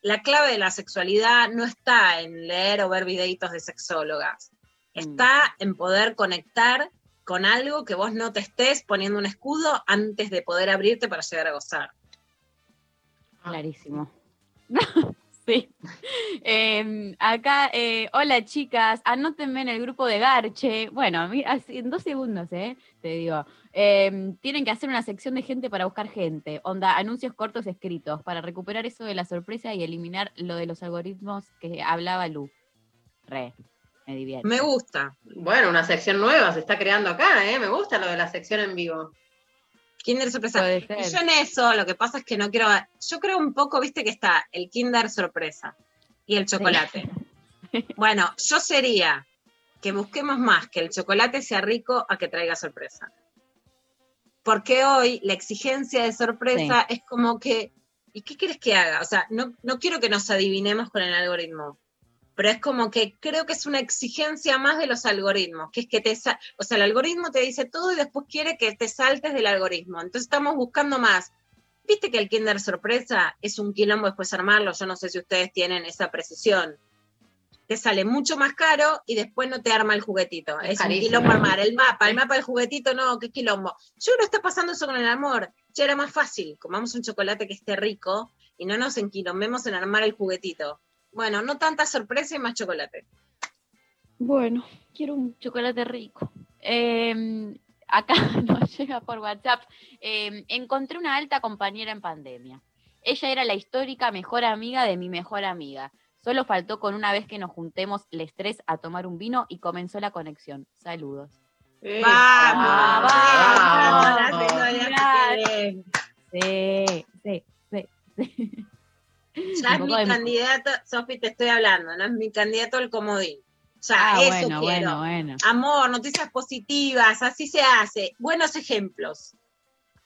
la clave de la sexualidad no está en leer o ver videitos de sexólogas. Está en poder conectar con algo que vos no te estés poniendo un escudo antes de poder abrirte para llegar a gozar. Clarísimo. sí. Eh, acá, eh, hola chicas, anótenme en el grupo de Garche. Bueno, en dos segundos, ¿eh? Te digo. Eh, tienen que hacer una sección de gente para buscar gente. Onda, anuncios cortos escritos, para recuperar eso de la sorpresa y eliminar lo de los algoritmos que hablaba Lu. Re, me divierte. Me gusta. Bueno, una sección nueva se está creando acá, ¿eh? Me gusta lo de la sección en vivo. Kinder sorpresa. Y yo en eso, lo que pasa es que no quiero. Yo creo un poco, viste, que está el Kinder sorpresa y el chocolate. Bueno, yo sería que busquemos más que el chocolate sea rico a que traiga sorpresa. Porque hoy la exigencia de sorpresa es como que, ¿y qué quieres que haga? O sea, no, no quiero que nos adivinemos con el algoritmo, pero es como que creo que es una exigencia más de los algoritmos, que es que te, o sea, el algoritmo te dice todo y después quiere que te saltes del algoritmo. Entonces estamos buscando más. Viste que el Kinder sorpresa es un quilombo después armarlo, yo no sé si ustedes tienen esa precisión. Te sale mucho más caro y después no te arma el juguetito. Es Es, un quilombo armar el mapa, el mapa del juguetito, no, qué quilombo. Yo creo que está pasando eso con el amor. Ya era más fácil, comamos un chocolate que esté rico y no nos enquilombemos en armar el juguetito. Bueno, no tanta sorpresa y más chocolate. Bueno, quiero un chocolate rico. Eh, acá nos llega por WhatsApp. eh, encontré una alta compañera en pandemia. Ella era la histórica mejor amiga de mi mejor amiga. Solo faltó con una vez que nos juntemos les tres a tomar un vino y comenzó la conexión. Saludos. ¡Vamos! ¡Vamos! ¡Vamos! ¡Vamos! Sí, sí, sí, sí. Ya es mi de- candidato, Sofi, te estoy hablando, no es mi candidato al comodín. Ya, Ah, eso bueno, quiero. bueno, bueno. Amor, noticias positivas, así se hace. Buenos ejemplos.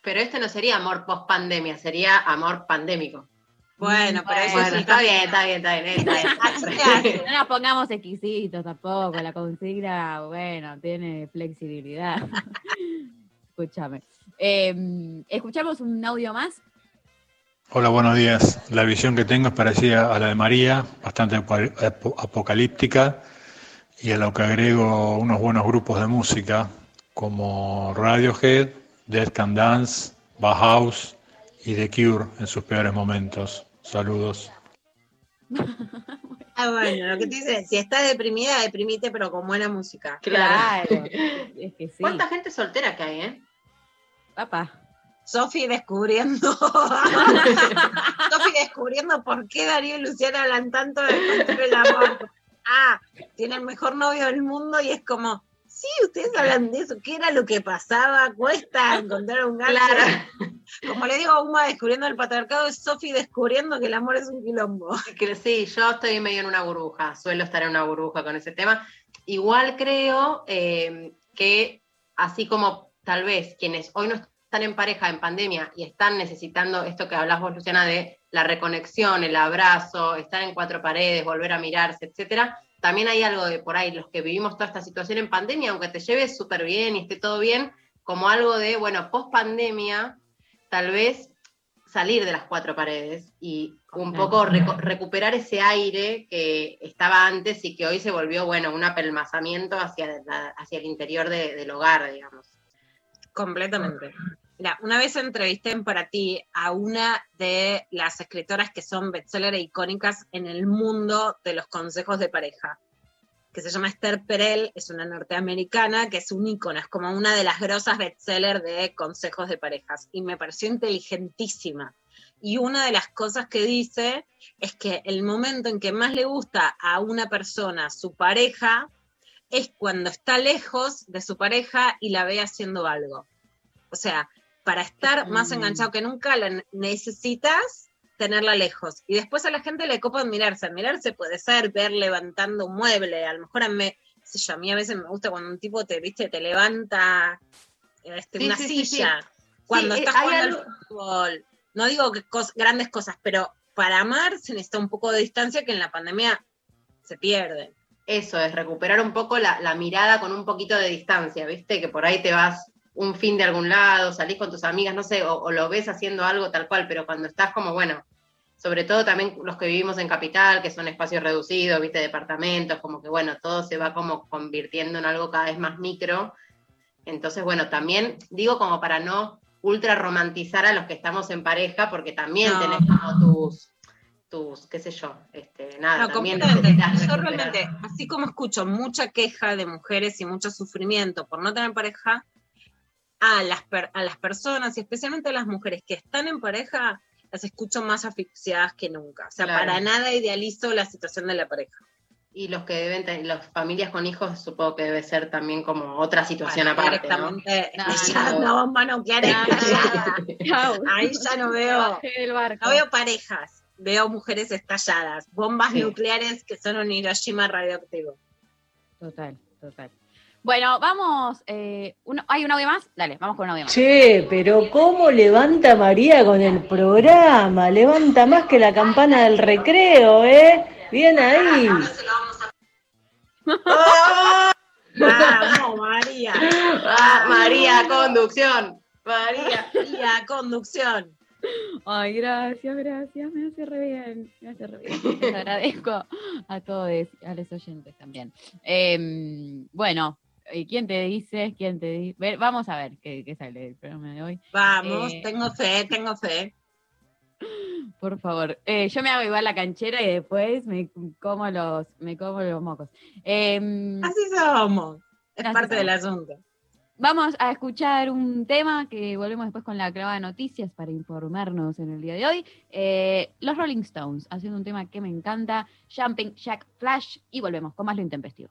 Pero este no sería amor post pandemia, sería amor pandémico. Bueno, pero eso Bueno, sí está bien, está bien, está bien. está. No nos pongamos exquisitos tampoco. La consigna, bueno, tiene flexibilidad. Escúchame. Eh, ¿Escuchamos un audio más? Hola, buenos días. La visión que tengo es parecida a la de María, bastante apo- apo- apocalíptica, y a lo que agrego unos buenos grupos de música como Radiohead, Dead Can Dance, Bauhaus y The Cure en sus peores momentos. Saludos. Ah, bueno, lo que te dice, si estás deprimida, deprimite, pero con buena música. Claro. Es que sí. ¿Cuánta gente soltera que hay, eh? Papá. Sofi descubriendo. Sofi descubriendo por qué Darío y Luciana hablan tanto de el amor. Ah, tiene el mejor novio del mundo y es como, sí, ustedes hablan de eso, ¿qué era lo que pasaba? Cuesta encontrar un gato. Claro. Como le digo a Uma descubriendo el patriarcado, es Sofi descubriendo que el amor es un quilombo. Sí, yo estoy medio en una burbuja, suelo estar en una burbuja con ese tema. Igual creo eh, que así como tal vez quienes hoy no están en pareja en pandemia y están necesitando esto que hablas vos, Luciana, de la reconexión, el abrazo, estar en cuatro paredes, volver a mirarse, etcétera, también hay algo de por ahí, los que vivimos toda esta situación en pandemia, aunque te lleves súper bien y esté todo bien, como algo de, bueno, post pandemia, tal vez salir de las cuatro paredes y un poco recuperar ese aire que estaba antes y que hoy se volvió, bueno, un apelmazamiento hacia, la- hacia el interior de- del hogar, digamos. Completamente. Mira, una vez entrevisté en para ti a una de las escritoras que son bestseller e icónicas en el mundo de los consejos de pareja, que se llama Esther Perel, es una norteamericana que es un ícono, es como una de las grosas bestseller de consejos de parejas, y me pareció inteligentísima. Y una de las cosas que dice es que el momento en que más le gusta a una persona su pareja es cuando está lejos de su pareja y la ve haciendo algo. O sea, para estar más enganchado que nunca, la necesitas tenerla lejos. Y después a la gente le copa admirarse. Admirarse puede ser ver levantando un mueble. A lo mejor a mí, sé yo, a mí a veces me gusta cuando un tipo te, viste, te levanta este, Sí, una sí, sí, sí. silla. Cuando eh, estás jugando algo- al fútbol. No digo que cos- grandes cosas, pero para amar se necesita un poco de distancia que en la pandemia se pierde. Eso es, recuperar un poco la, la mirada con un poquito de distancia, ¿viste? Que por ahí te vas un fin de algún lado, salís con tus amigas, no sé, o, o lo ves haciendo algo tal cual, pero cuando estás como, bueno, sobre todo también los que vivimos en capital, que son espacios reducidos, ¿viste? Departamentos, como que, bueno, todo se va como convirtiendo en algo cada vez más micro. Entonces, bueno, también digo como para no ultra romantizar a los que estamos en pareja, porque también No. tenés como tus, tus, qué sé yo, este, nada, No, también completamente. Yo realmente, así como escucho mucha queja de mujeres y mucho sufrimiento por no tener pareja, a las, per- a las personas y especialmente a las mujeres que están en pareja, las escucho más asfixiadas que nunca. O sea, Claro. para nada idealizo la situación de la pareja. Y los que deben tener, las familias con hijos, supongo que debe ser también como otra situación Bueno, aparte, ¿no? directamente No, estallando no. Chau. Ahí ya no veo, no veo parejas, veo mujeres estalladas, bombas Sí. nucleares que son un Hiroshima radioactivo. Total, total. Bueno, vamos. eh, uno- ¿Hay un audio más? Dale, vamos con un audio más. Che, pero ¿cómo levanta María con el programa? Levanta más que la campana del recreo, ¿eh? Bien ahí. ¡Vamos, María! Ah, María, conducción. María. María, conducción. Ay, gracias, gracias. Me hace re bien. Me hace re bien. Les agradezco a todos, a los oyentes también. Em, bueno, ¿quién te dice? ¿Quién te dice? Vamos a ver qué, qué sale del programa de hoy. Vamos, Eh, tengo fe, tengo fe. Por favor. Eh, yo me hago igual la canchera y después me como los, me como los mocos. Em, Así somos. Es Así parte del asunto. Vamos a escuchar un tema que volvemos después con la clava de noticias para informarnos en el día de hoy. Eh, los Rolling Stones, haciendo un tema que me encanta, Jumping Jack Flash, y volvemos con más lo intempestivo.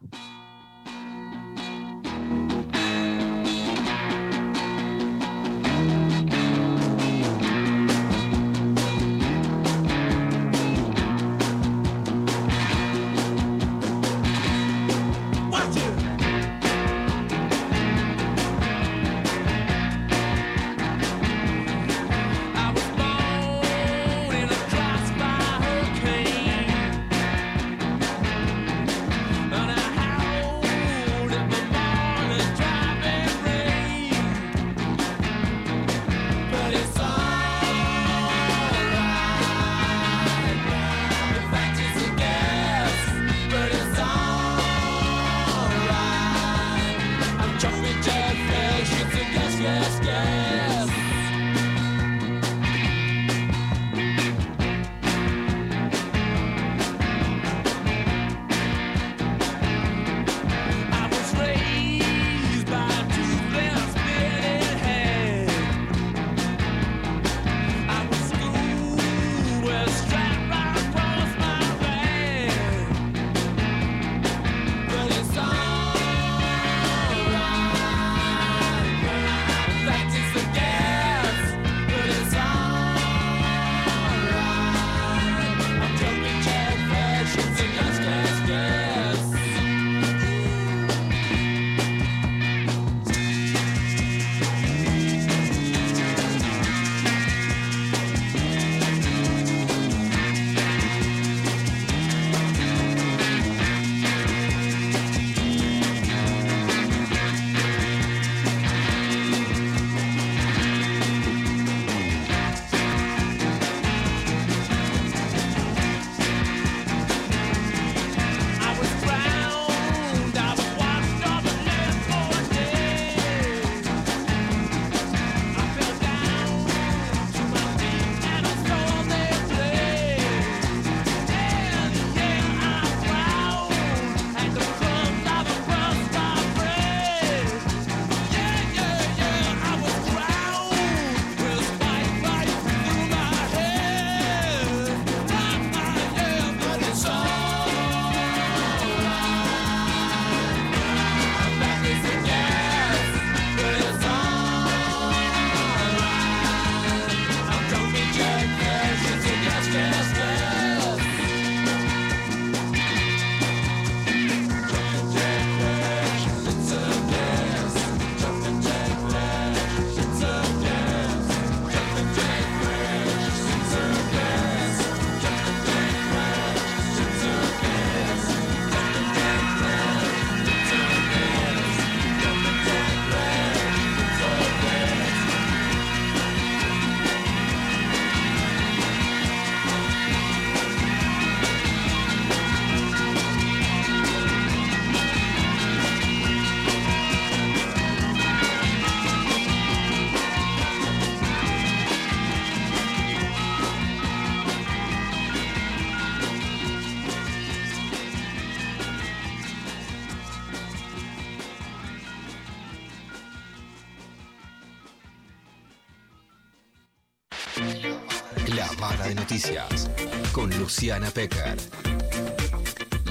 Luciana Pecker.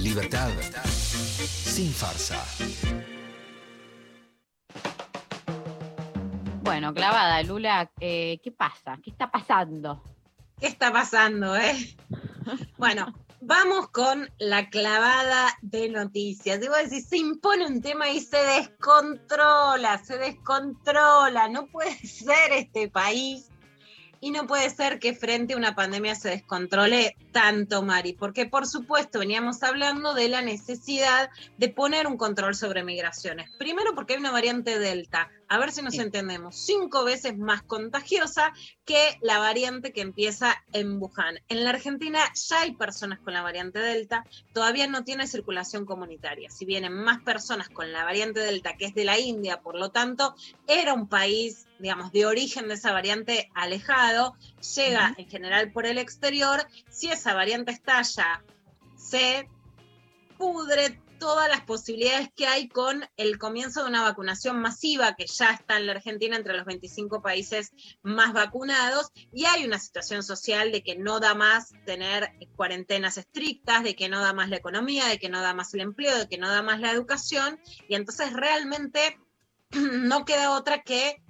Libertad sin farsa. Bueno, clavada, Lula, eh, ¿qué pasa? ¿Qué está pasando? ¿Qué está pasando, eh? Bueno, vamos con la clavada de noticias. Debo decir, se impone un tema y se descontrola, se descontrola. No puede ser este país y no puede ser que frente a una pandemia se descontrole tanto, Mari, porque por supuesto veníamos hablando de la necesidad de poner un control sobre migraciones. Primero porque hay una variante Delta, a ver si nos entendemos, cinco veces más contagiosa que la variante que empieza en Wuhan. En la Argentina ya hay personas con la variante Delta, todavía no tiene circulación comunitaria. Si vienen más personas con la variante Delta, que es de la India, por lo tanto, era un país, digamos, de origen de esa variante alejado, llega en general por el exterior. Si esa variante estalla, se pudre todas las posibilidades que hay con el comienzo de una vacunación masiva que ya está en la Argentina entre los 25 países más vacunados y hay una situación social de que no da más tener cuarentenas estrictas, de que no da más la economía, de que no da más el empleo, de que no da más la educación y entonces realmente no queda otra que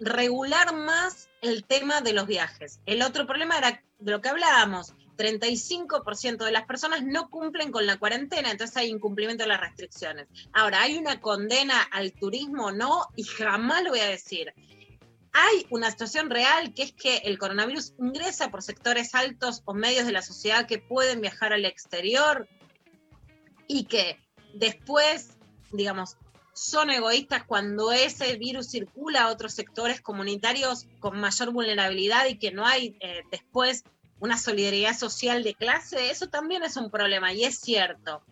regular más el tema de los viajes. El otro problema era de lo que hablábamos, 35% de las personas no cumplen con la cuarentena, entonces hay incumplimiento de las restricciones. Ahora, ¿hay una condena al turismo? No, y jamás lo voy a decir. Hay una situación real que es que el coronavirus ingresa por sectores altos o medios de la sociedad que pueden viajar al exterior y que después, digamos, son egoístas cuando ese virus circula a otros sectores comunitarios con mayor vulnerabilidad y que no hay eh, después una solidaridad social de clase, eso también es un problema y es cierto.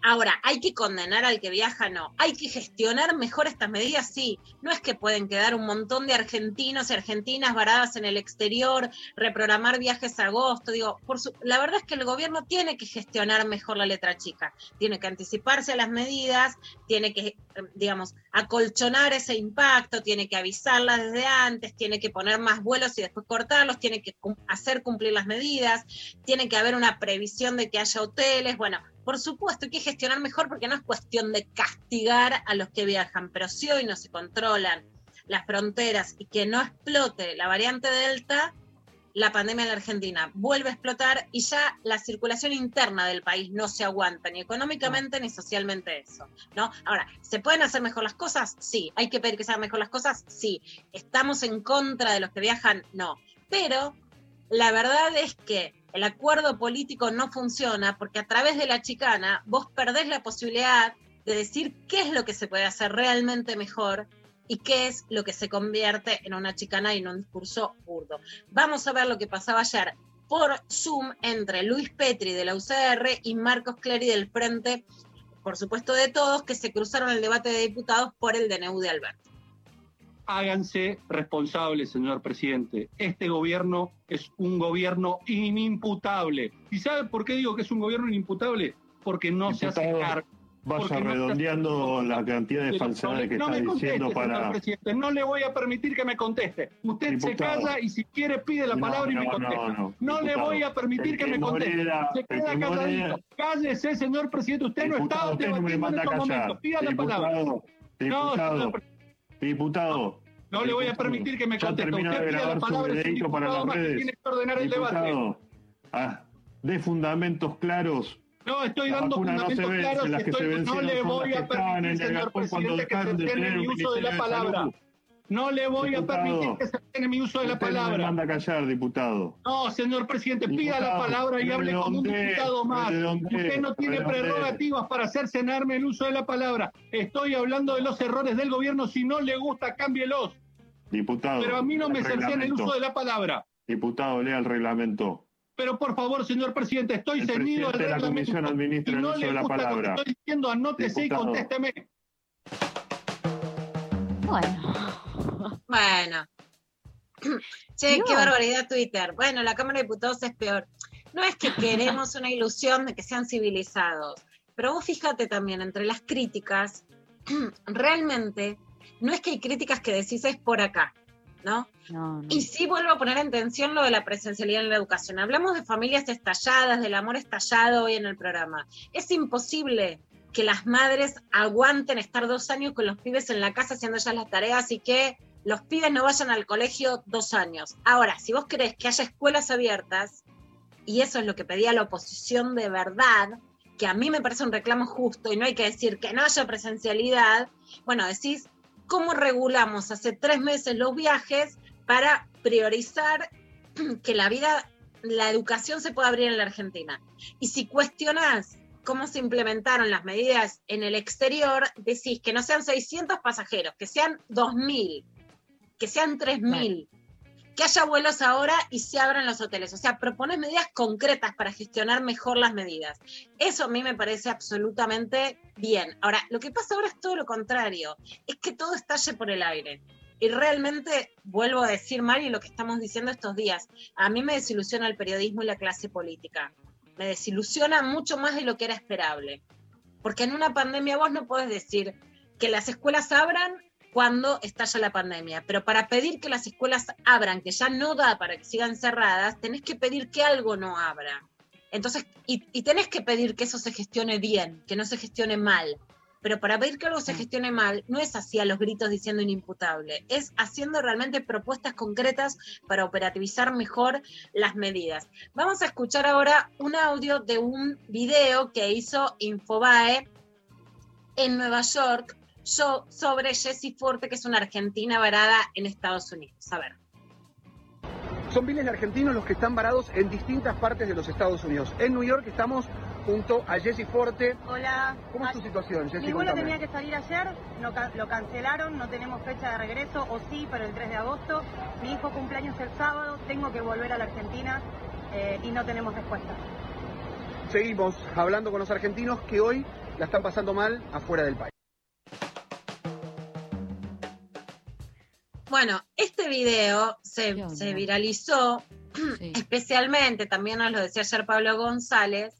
Ahora, ¿hay que condenar al que viaja? No. ¿Hay que gestionar mejor estas medidas? Sí. No es que pueden quedar un montón de argentinos y argentinas varadas en el exterior, reprogramar viajes a agosto. Digo, por su- la verdad es que el gobierno tiene que gestionar mejor la letra chica. Tiene que anticiparse a las medidas, tiene que, digamos, acolchonar ese impacto, tiene que avisarlas desde antes, tiene que poner más vuelos y después cortarlos, tiene que hacer cumplir las medidas, tiene que haber una previsión de que haya hoteles. Bueno, por supuesto, hay que gestionar mejor porque no es cuestión de castigar a los que viajan, pero si hoy no se controlan las fronteras y que no explote la variante Delta, la pandemia en la Argentina vuelve a explotar y ya la circulación interna del país no se aguanta, ni económicamente ni socialmente eso, ¿no? Ahora, ¿se pueden hacer mejor las cosas? Sí. ¿Hay que pedir que se hagan mejor las cosas? Sí. ¿Estamos en contra de los que viajan? No. Pero la verdad es que el acuerdo político no funciona porque a través de la chicana vos perdés la posibilidad de decir qué es lo que se puede hacer realmente mejor y qué es lo que se convierte en una chicana y en un discurso burdo. Vamos a ver lo que pasaba ayer por Zoom entre Luis Petri de la UCR y Marcos Clery del Frente, por supuesto de todos, que se cruzaron el debate de diputados por el DNU de Alberto. Háganse responsables, señor presidente. Este gobierno es un gobierno inimputable. ¿Y sabe por qué digo que es un gobierno inimputable? Porque no se hace cargo. Vaya Porque no redondeando la cantidad de falsedades que no está me conteste, diciendo señor para. presidente. No le voy a permitir que me conteste. Usted se calla y si quiere pide la No, palabra y me contesta. no, le voy a permitir que que me conteste. Morera- se queda que calladito. Cállese, señor presidente. Usted no estaba usted no me manda a estos callar. Pida la palabra. No, señor diputado. No le voy a permitir que me ya conteste. termina Usted de pida la grabar su palabra. es para las más que redes. tiene que ordenar el debate. Diputado, ah, de fundamentos claros. No, estoy La dando no fundamentos vence, claros. estoy- no le voy a permitir, el señor presidente, que se un uso de la palabra. Salud. No le voy a permitir que se frene mi uso de la Usted no me palabra. manda a callar, diputado. No, señor presidente, pida la palabra y hable como un diputado más. Usted no tiene prerrogativas para cercenarme el uso de la palabra. Estoy hablando de los errores del gobierno. Si no le gusta, cámbielos. Diputado. Pero a mí no me el cercena el reglamento. uso de la palabra. Diputado, lea el reglamento. Pero por favor, señor presidente, estoy El ceñido al presidente de la reglamento. comisión administra Si el no uso le de la gusta lo que palabra. estoy diciendo, anótese y contésteme. Bueno. Bueno. Che, qué barbaridad Twitter. Bueno, la Cámara de Diputados es peor. No es que queremos una ilusión de que sean civilizados, pero vos fíjate también entre las críticas, realmente no es que hay críticas que decís es por acá. ¿no? No, no. Y sí vuelvo a poner en tensión lo de la presencialidad en la educación. Hablamos de familias estalladas, del amor estallado hoy en el programa. Es imposible que las madres aguanten estar dos años con los pibes en la casa haciendo ya las tareas y que los pibes no vayan al colegio dos años. Ahora, si vos querés que haya escuelas abiertas, y eso es lo que pedía la oposición de verdad, que a mí me parece un reclamo justo y no hay que decir que no haya presencialidad, bueno, decís, ¿cómo regulamos hace tres meses los viajes para priorizar que la vida, la educación se pueda abrir en la Argentina? Y si cuestionás cómo se implementaron las medidas en el exterior, decís que no sean 600 pasajeros, que sean 2.000, que sean 3.000, que haya vuelos ahora y se abran los hoteles. O sea, propones medidas concretas para gestionar mejor las medidas. Eso a mí me parece absolutamente bien. Ahora, lo que pasa ahora es todo lo contrario, es que todo estalle por el aire. Y realmente, vuelvo a decir, Mari, lo que estamos diciendo estos días, a mí me desilusiona el periodismo y la clase política. Me desilusiona mucho más de lo que era esperable. Porque en una pandemia vos no podés decir que las escuelas abran cuando estalla la pandemia. Pero para pedir que las escuelas abran, que ya no da para que sigan cerradas, tenés que pedir que algo no abra. Entonces, y, y tenés que pedir que eso se gestione bien, que no se gestione mal. Pero para pedir que algo se gestione mal, no es así a los gritos diciendo inimputable, es haciendo realmente propuestas concretas para operativizar mejor las medidas. Vamos a escuchar ahora un audio de un video que hizo Infobae en Nueva York so- sobre Jessie Forte, que es una argentina varada en Estados Unidos. A ver. Son miles de argentinos los que están varados en distintas partes de los Estados Unidos. En New York estamos junto a Jesse Forte. Hola. ¿Cómo es tu situación, Jessy? Mi vuelo tenía que salir ayer, no lo cancelaron, no tenemos fecha de regreso, o sí, pero el 3 de agosto. Mi hijo cumpleaños el sábado, tengo que volver a la Argentina eh, y no tenemos respuesta. Seguimos hablando con los argentinos que hoy la están pasando mal afuera del país. Bueno, este video se, viralizó, especialmente, también nos lo decía ayer Pablo González,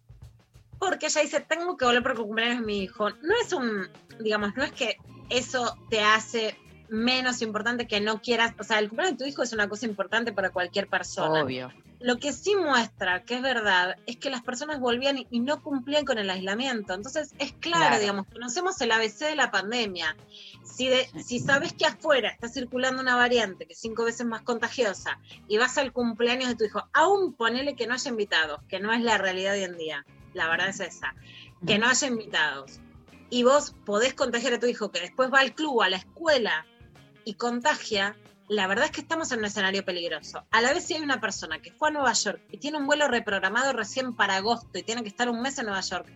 porque ella dice, tengo que volver por el cumpleaños de mi hijo. No es un, digamos, no es que eso te hace menos importante que no quieras, o sea, el cumpleaños de tu hijo es una cosa importante para cualquier persona. Obvio. Lo que sí muestra que es verdad es que las personas volvían y- no cumplían con el aislamiento. Entonces, es claro, Claro. digamos, conocemos el ABC de la pandemia. Si, de- si sabes que afuera está circulando una variante que es cinco veces más contagiosa y vas al cumpleaños de tu hijo, aún ponele que no haya invitados, que no es la realidad hoy en día, la verdad es esa, que no haya invitados, y vos podés contagiar a tu hijo que después va al club, a la escuela y contagia, la verdad es que estamos en un escenario peligroso. A la vez si hay una persona que fue a Nueva York y tiene un vuelo reprogramado recién para agosto y tiene que estar un mes en Nueva York,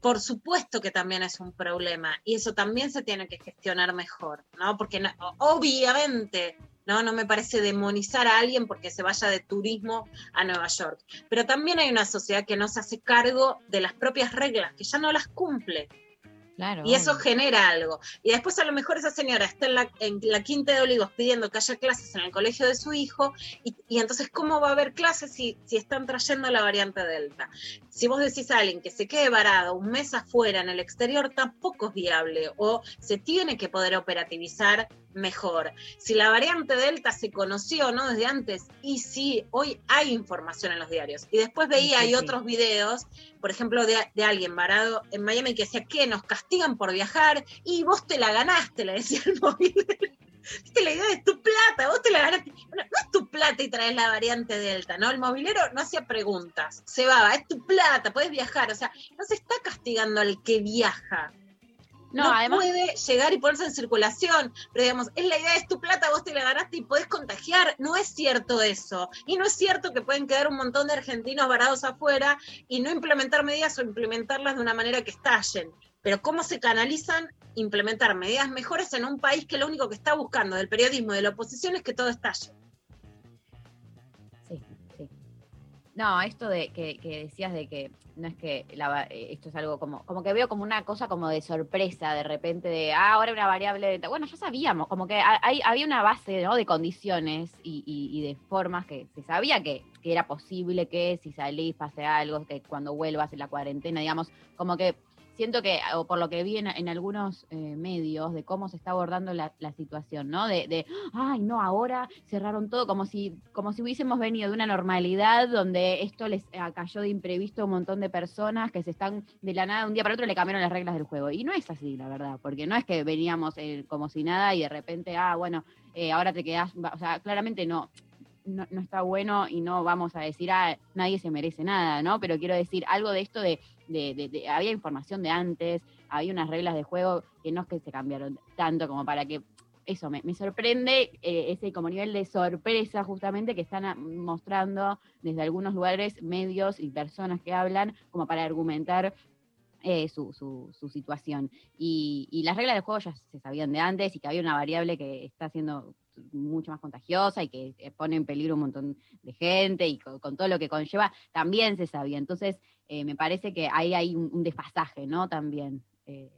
por supuesto que también es un problema y eso también se tiene que gestionar mejor, ¿no? Porque no- obviamente, ¿no? No me parece demonizar a alguien porque se vaya de turismo a Nueva York. Pero también hay una sociedad que no se hace cargo de las propias reglas, que ya no las cumple. Claro. Y eso genera algo. Y después a lo mejor esa señora está en la, en la Quinta de Olivos pidiendo que haya clases en el colegio de su hijo y, y entonces ¿cómo va a haber clases si, si están trayendo la variante Delta? Si vos decís a alguien que se quede varado un mes afuera en el exterior, tampoco es viable o se tiene que poder operativizar mejor. Si la variante Delta se conoció no desde antes y sí, hoy hay información en los diarios. Y después veía, Sí, hay sí. otros videos, por ejemplo, de, de alguien varado en Miami que decía que nos castigan por viajar y vos te la ganaste, le decía el móvil. Viste, la idea es tu plata, vos te la ganaste. Bueno, no es tu plata y traes la variante Delta, ¿no? El movilero no hacía preguntas, se va, es tu plata, puedes viajar, o sea, no se está castigando al que viaja. No, No, además- puede llegar y ponerse en circulación, pero digamos, es la idea, es tu plata, vos te la ganaste y podés contagiar. No es cierto eso. Y no es cierto que pueden quedar un montón de argentinos varados afuera y no implementar medidas o implementarlas de una manera que estallen. Pero cómo se canalizan implementar medidas mejores en un país que lo único que está buscando del periodismo y de la oposición es que todo estalle. No, esto de que, decías de que no es que la eh, esto es algo como, como que veo como una cosa como de sorpresa de repente de, ah, ahora una variable, bueno, ya sabíamos, como que ha- hay, había una base ¿no? de condiciones y, y- y de formas que se sabía que, que era posible que si salís pase algo, que cuando vuelvas en la cuarentena, digamos, como que siento que, o por lo que vi en, algunos eh, medios, de cómo se está abordando la, la situación, ¿no? De, de, ay, no, ahora cerraron todo, como si, como si hubiésemos venido de una normalidad donde esto les eh, cayó de imprevisto a un montón de personas que se están de la nada, de un día para otro le cambiaron las reglas del juego. Y no es así, la verdad, porque no es que veníamos eh, como si nada y de repente, ah, bueno, ahora te quedás, o sea, claramente no. No, no está bueno y no vamos a decir, ah, nadie se merece nada, ¿no? Pero quiero decir algo de esto de, había información de antes, había unas reglas de juego que no es que se cambiaron tanto como para que eso me, sorprende eh, ese como nivel de sorpresa justamente que están mostrando desde algunos lugares, medios y personas que hablan como para argumentar eh, su, situación. Y, las reglas del juego ya se sabían de antes y que había una variable que está siendo mucho más contagiosa y que eh, pone en peligro un montón de gente y con todo lo que conlleva, también se sabía. Entonces, eh, me parece que ahí hay un, desfasaje, ¿no? También. eh.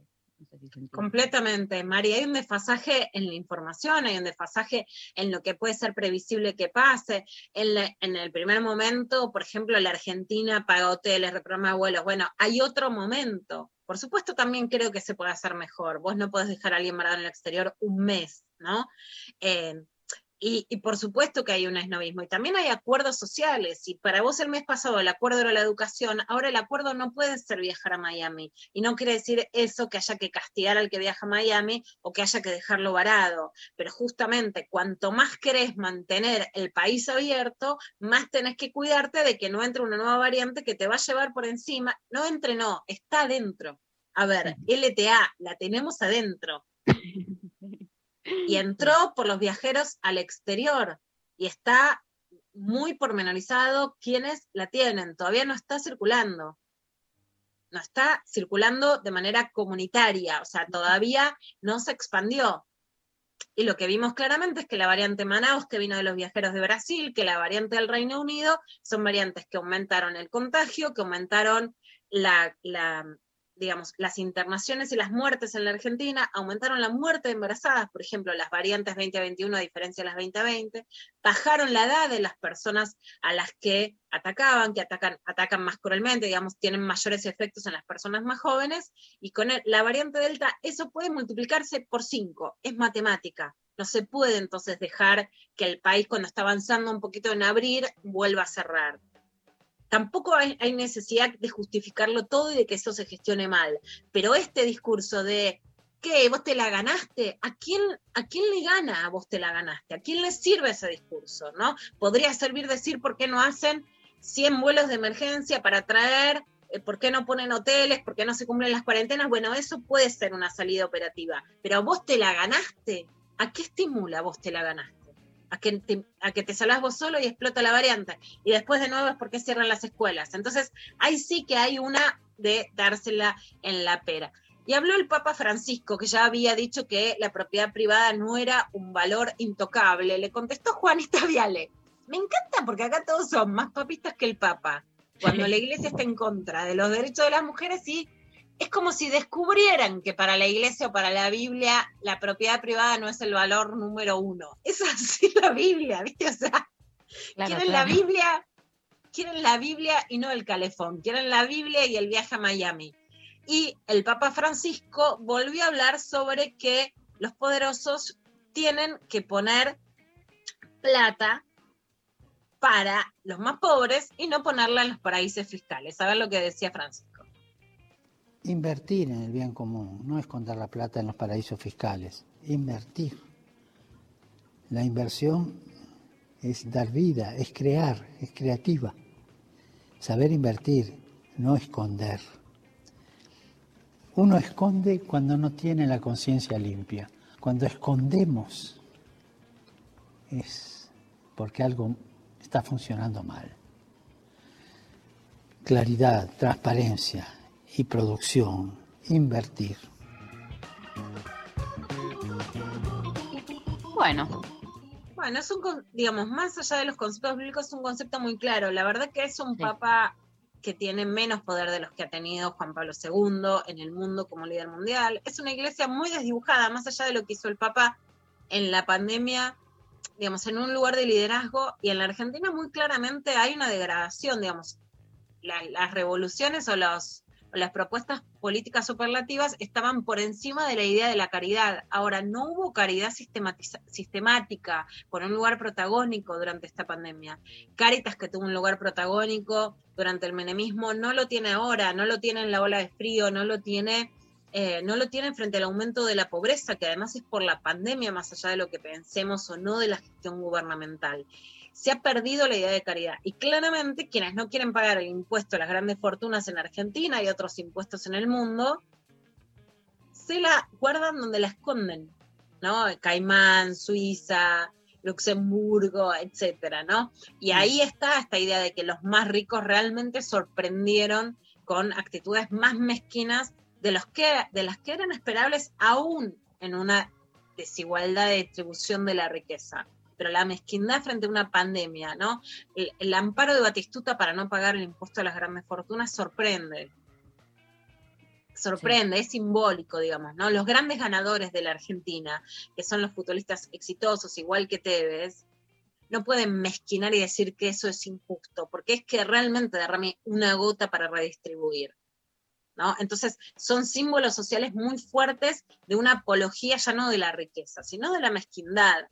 Completamente, Mari. Hay un desfasaje en la información, hay un desfasaje en lo que puede ser previsible que pase. En, la- en el primer momento, por ejemplo, la Argentina paga hoteles, reprograma vuelos. Bueno, hay otro momento. Por supuesto, también creo que se puede hacer mejor. Vos no podés dejar a alguien varado en el exterior un mes, ¿no? Eh, y, y por supuesto que hay un esnovismo. Y también hay acuerdos sociales. Y para vos el mes pasado el acuerdo era la educación, ahora el acuerdo no puede ser viajar a Miami. Y no quiere decir eso que haya que castigar al que viaja a Miami o que haya que dejarlo varado. Pero justamente cuanto más querés mantener el país abierto, más tenés que cuidarte de que no entre una nueva variante que te va a llevar por encima. No entre, no, está adentro. A ver, LTA, la tenemos adentro y entró por los viajeros al exterior y está muy pormenorizado quienes la tienen. Todavía no está circulando. No está circulando de manera comunitaria, o sea, todavía no se expandió. Y lo que vimos claramente es que la variante Manaus, que vino de los viajeros de Brasil, que la variante del Reino Unido, son variantes que aumentaron el contagio, que aumentaron la, la, digamos, las internaciones y las muertes en la Argentina, aumentaron la muerte de embarazadas, por ejemplo, las variantes 2021 a diferencia de las 2020, bajaron la edad de las personas a las que atacaban, que atacan, atacan más cruelmente, digamos, tienen mayores efectos en las personas más jóvenes, y con la variante Delta eso puede multiplicarse por 5, es matemática. No se puede entonces dejar que el país cuando está avanzando un poquito en abrir vuelva a cerrar tampoco hay, necesidad de justificarlo todo y de que eso se gestione mal. Pero este discurso de ¿qué? ¿Vos te la ganaste? ¿A quién, ¿A quién le gana a vos te la ganaste? ¿A quién le sirve ese discurso? ¿no? Podría servir decir por qué no hacen 100 vuelos de emergencia para traer, eh, por qué no ponen hoteles, por qué no se cumplen las cuarentenas. Bueno, eso puede ser una salida operativa. Pero vos te la ganaste. ¿A qué estimula vos te la ganaste? A que, te, a que te vos solo y explota la variante. Y después de nuevo es porque cierran las escuelas. Entonces, ahí sí que hay una de dársela en la pera. Y habló el Papa Francisco, que ya había dicho que la propiedad privada no era un valor intocable. Le contestó Juanita Viale. Me encanta porque acá todos son más papistas que el Papa. Cuando la iglesia está en contra de los derechos de las mujeres y es como si descubrieran que para la iglesia o para la Biblia la propiedad privada no es el valor número uno. Es así la Biblia, ¿viste? O sea, Claro, quieren claro. la Biblia, quieren la Biblia y no el calefón, quieren la Biblia y el viaje a Miami. Y el Papa Francisco volvió a hablar sobre que los poderosos tienen que poner plata para los más pobres y no ponerla en los paraísos fiscales. A ver lo que decía Francisco. Invertir en el bien común, no esconder la plata en los paraísos fiscales, invertir. La inversión es dar vida, es crear, es creativa. Saber invertir, no esconder. Uno esconde cuando no tiene la conciencia limpia. Cuando escondemos es porque algo está funcionando mal. Claridad, transparencia y producción, invertir. Bueno, Bueno, es un, con- digamos, más allá de los conceptos bíblicos, es un concepto muy claro. La verdad que es un papa que tiene menos poder de los que ha tenido Juan Pablo II en el mundo como líder mundial. Es una iglesia muy desdibujada, más allá de lo que hizo el papa en la pandemia, digamos, en un lugar de liderazgo. Y en la Argentina muy claramente hay una degradación, digamos. La- las revoluciones o los, las propuestas políticas superlativas estaban por encima de la idea de la caridad. Ahora, no hubo caridad sistemática con un lugar protagónico durante esta pandemia. Caritas, que tuvo un lugar protagónico durante el menemismo, no lo tiene ahora, no lo tiene en la ola de frío, no lo tiene eh, no lo tienen frente al aumento de la pobreza, que además es por la pandemia, más allá de lo que pensemos o no de la gestión gubernamental. Se ha perdido la idea de caridad. Y claramente quienes no quieren pagar el impuesto a las grandes fortunas en Argentina y otros impuestos en el mundo, se la guardan donde la esconden, ¿no? Caimán, Suiza, Luxemburgo, etcétera, ¿no? Y ahí está esta idea de que los más ricos realmente sorprendieron con actitudes más mezquinas de, los que, de las que eran esperables aún en una desigualdad de distribución de la riqueza. Pero la mezquindad frente a una pandemia, ¿no? El, amparo de Batistuta para no pagar el impuesto a las grandes fortunas sorprende. Sorprende, es simbólico, digamos, ¿no? Los grandes ganadores de la Argentina, que son los futbolistas exitosos, igual que Tevez, no pueden mezquinar y decir que eso es injusto, porque es que realmente derrame una gota para redistribuir. ¿no? Entonces, son símbolos sociales muy fuertes de una apología ya no de la riqueza, sino de la mezquindad,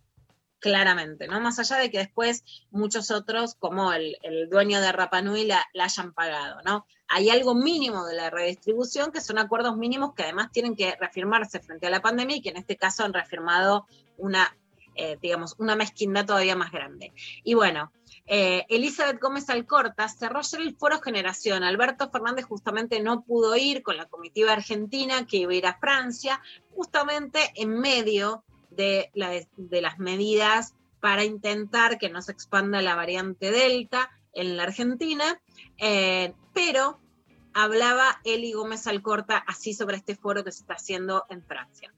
claramente, ¿no? Más allá de que después muchos otros, como el, el dueño de Rapanui, la, hayan pagado, ¿no? Hay algo mínimo de la redistribución, que son acuerdos mínimos que además tienen que reafirmarse frente a la pandemia y que en este caso han reafirmado una, eh, digamos, una mezquindad todavía más grande. Y bueno, eh, Elizabeth Gómez Alcorta cerró ayer el foro Generación. Alberto Fernández justamente no pudo ir con la comitiva argentina que iba a ir a Francia, justamente en medio de, la, de las medidas para intentar que no se expanda la variante Delta en la Argentina, eh, pero hablaba Eli Gómez Alcorta así sobre este foro que se está haciendo en Francia.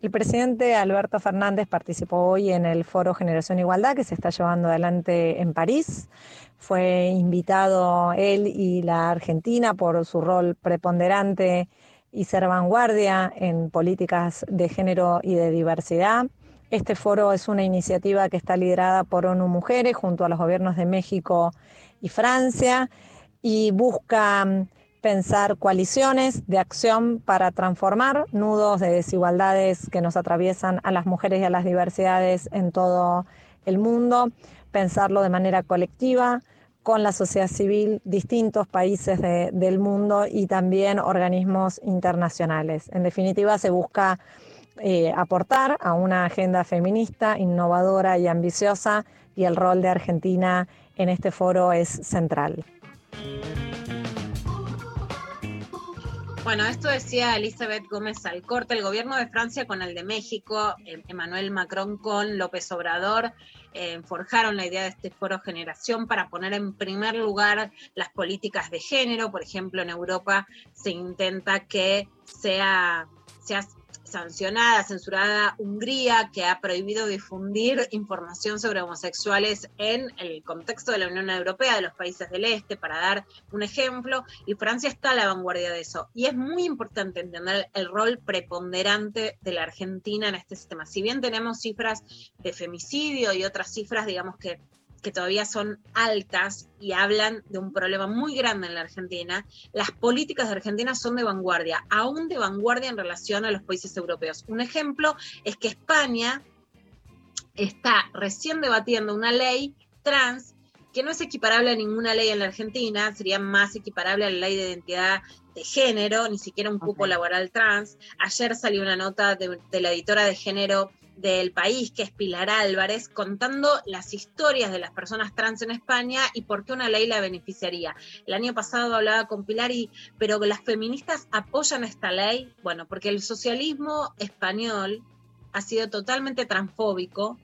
El presidente Alberto Fernández participó hoy en el foro Generación Igualdad que se está llevando adelante en París. Fue invitado él y la Argentina por su rol preponderante y ser vanguardia en políticas de género y de diversidad. Este foro es una iniciativa que está liderada por ONU Mujeres junto a los gobiernos de México y Francia y busca pensar coaliciones de acción para transformar nudos de desigualdades que nos atraviesan a las mujeres y a las diversidades en todo el mundo, pensarlo de manera colectiva con la sociedad civil, distintos países de, del mundo y también organismos internacionales. En definitiva, se busca eh, aportar a una agenda feminista, innovadora y ambiciosa y el rol de Argentina en este foro es central. Bueno, esto decía Elizabeth Gómez Alcorta, el gobierno de Francia con el de México, Emmanuel Macron con López Obrador, eh, forjaron la idea de este foro generación para poner en primer lugar las políticas de género. Por ejemplo, en Europa se intenta que sea, sea sancionada, censurada Hungría, que ha prohibido difundir información sobre homosexuales en el contexto de la Unión Europea, de los países del Este, para dar un ejemplo, y Francia está a la vanguardia de eso. Y es muy importante entender el rol preponderante de la Argentina en este sistema. Si bien tenemos cifras de femicidio y otras cifras, digamos que que todavía son altas y hablan de un problema muy grande en la Argentina, las políticas de Argentina son de vanguardia, aún de vanguardia en relación a los países europeos. Un ejemplo es que España está recién debatiendo una ley trans que no es equiparable a ninguna ley en la Argentina, sería más equiparable a la ley de identidad de género, ni siquiera un cupo okay. laboral trans. Ayer salió una nota de, de la editora de género del país, que es Pilar Álvarez, contando las historias de las personas trans en España y por qué una ley la beneficiaría. El año pasado hablaba con Pilar y, pero las feministas apoyan esta ley, bueno, porque el socialismo español ha sido totalmente transfóbico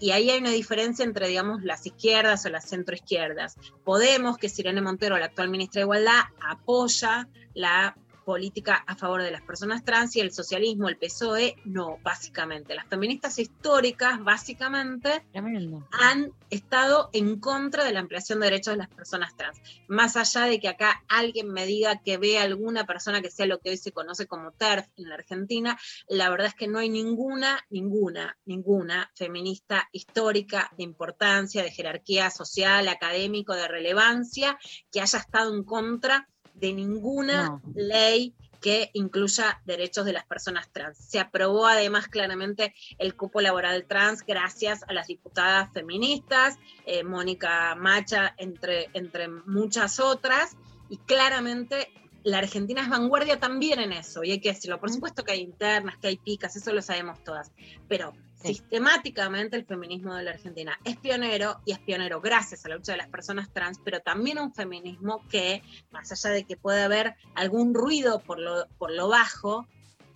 y ahí hay una diferencia entre, digamos, las izquierdas o las centroizquierdas. Podemos, que es Irene Montero, la actual ministra de Igualdad, apoya la política a favor de las personas trans y el socialismo, el PSOE, no, básicamente. Las feministas históricas, básicamente, Tremendo. han estado en contra de la ampliación de derechos de las personas trans. Más allá de que acá alguien me diga que ve alguna persona que sea lo que hoy se conoce como TERF en la Argentina, la verdad es que no hay ninguna, ninguna, ninguna feminista histórica de importancia, de jerarquía social, académico, de relevancia, que haya estado en contra de ninguna No. ley que incluya derechos de las personas trans. Se aprobó además claramente el cupo laboral trans gracias a las diputadas feministas, eh, Mónica Macha, entre, entre muchas otras, y claramente la Argentina es vanguardia también en eso, y hay que decirlo. Por supuesto que hay internas, que hay picas, eso lo sabemos todas, pero sistemáticamente el feminismo de la Argentina es pionero y es pionero gracias a la lucha de las personas trans, pero también un feminismo que, más allá de que puede haber algún ruido por lo, por lo bajo,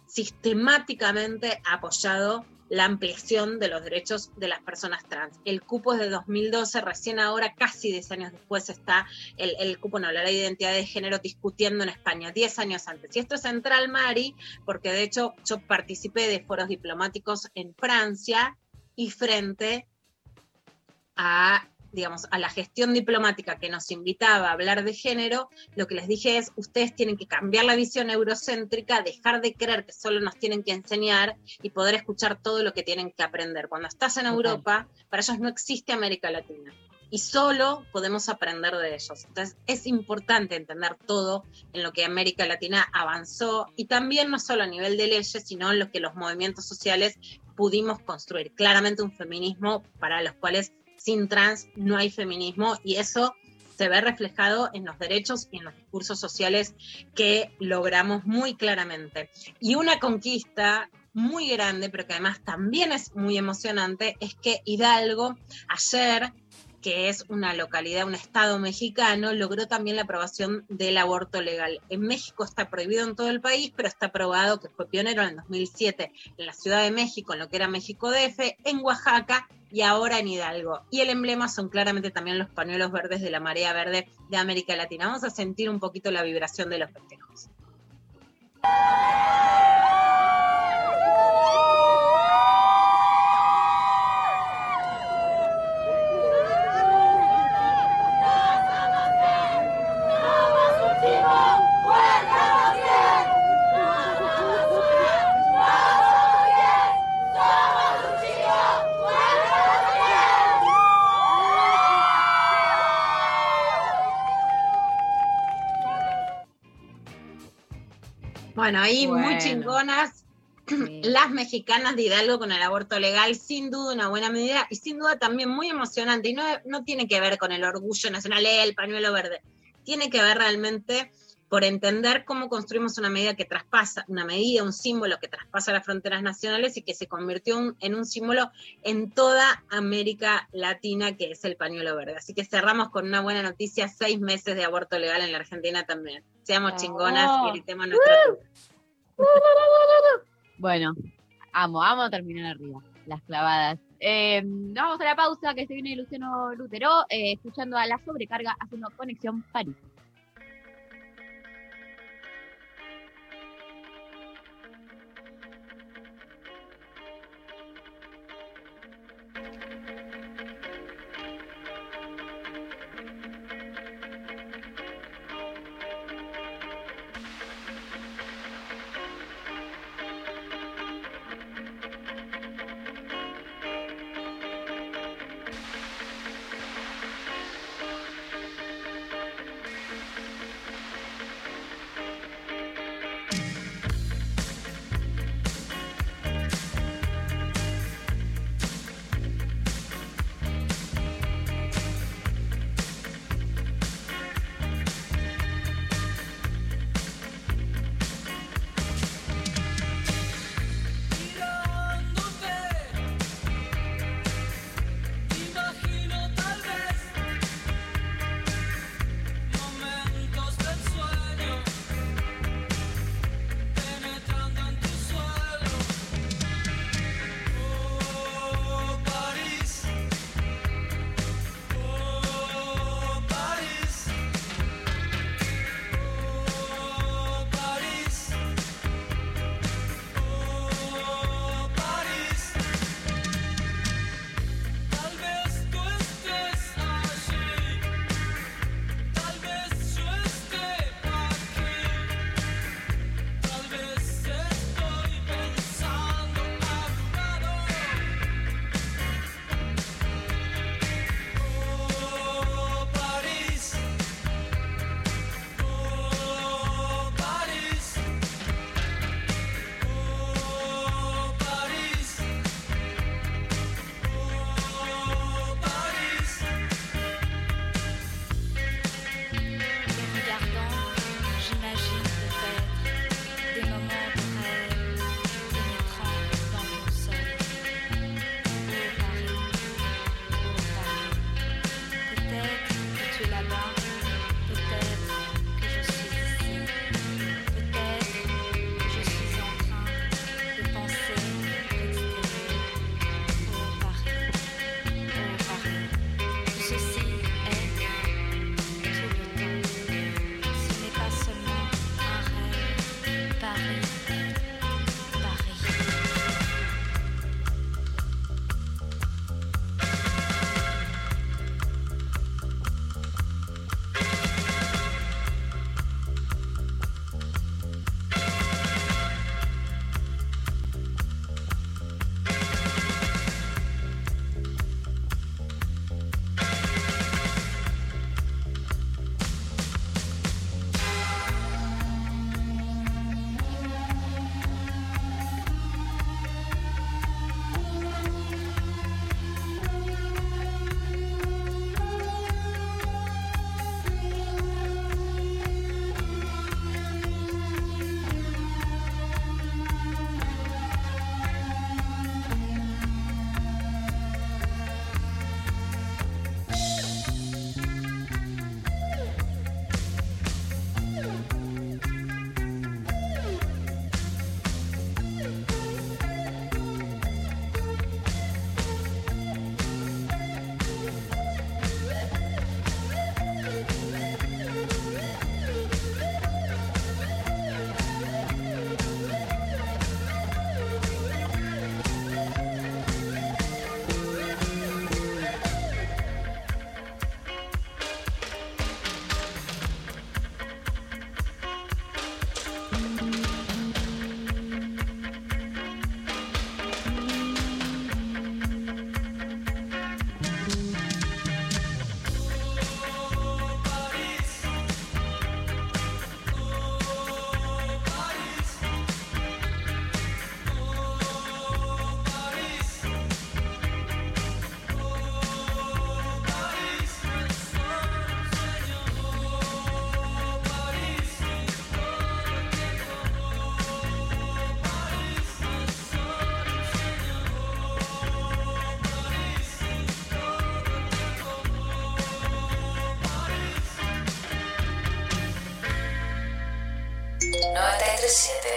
sistemáticamente apoyado la ampliación de los derechos de las personas trans. El cupo es de 2012, recién ahora, casi 10 años después, está el, el cupo, no, la ley de identidad de género discutiendo en España, 10 años antes. Y esto es central, Mari, porque de hecho yo participé de foros diplomáticos en Francia y frente a digamos, a la gestión diplomática que nos invitaba a hablar de género, lo que les dije es, ustedes tienen que cambiar la visión eurocéntrica, dejar de creer que solo nos tienen que enseñar y poder escuchar todo lo que tienen que aprender. Cuando estás en Europa, para ellos no existe América Latina y solo podemos aprender de ellos. Entonces es importante entender todo en lo que América Latina avanzó y también no solo a nivel de leyes, sino en lo que los movimientos sociales pudimos construir. Claramente un feminismo para los cuales sin trans no hay feminismo y eso se ve reflejado en los derechos y en los discursos sociales que logramos muy claramente. Y una conquista muy grande, pero que además también es muy emocionante, es que Hidalgo ayer que es una localidad, un estado mexicano, logró también la aprobación del aborto legal. En México está prohibido en todo el país, pero está aprobado que fue pionero en 2007 en la Ciudad de México, en lo que era México DF, en Oaxaca y ahora en Hidalgo. Y el emblema son claramente también los pañuelos verdes de la marea verde de América Latina. Vamos a sentir un poquito la vibración de los festejos. Bueno, ahí muy chingonas las mexicanas de Hidalgo con el aborto legal, sin duda una buena medida y sin duda también muy emocionante. Y no, no tiene que ver con el orgullo nacional, el pañuelo verde. Tiene que ver realmente por entender cómo construimos una medida que traspasa, una medida, un símbolo que traspasa las fronteras nacionales y que se convirtió un- en un símbolo en toda América Latina, que es el pañuelo verde. Así que cerramos con una buena noticia, seis meses de aborto legal en la Argentina también. Seamos chingonas y gritemos nuestra Bueno, amo, amo terminar arriba, las clavadas. Eh, vamos a la pausa que se viene Luciano Lutero, eh, escuchando a la sobrecarga haciendo conexión París.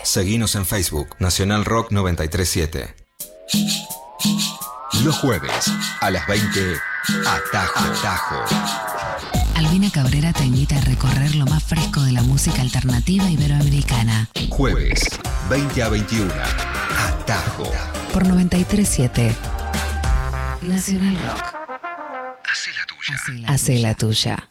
Seguinos en Facebook, Nacional Rock 937. Los jueves, a las 20, Atajo. Atajo. Albina Cabrera te invita a recorrer lo más fresco de la música alternativa iberoamericana. Jueves, 20 a 21, Atajo. Por 937. Nacional Rock. Hace la tuya.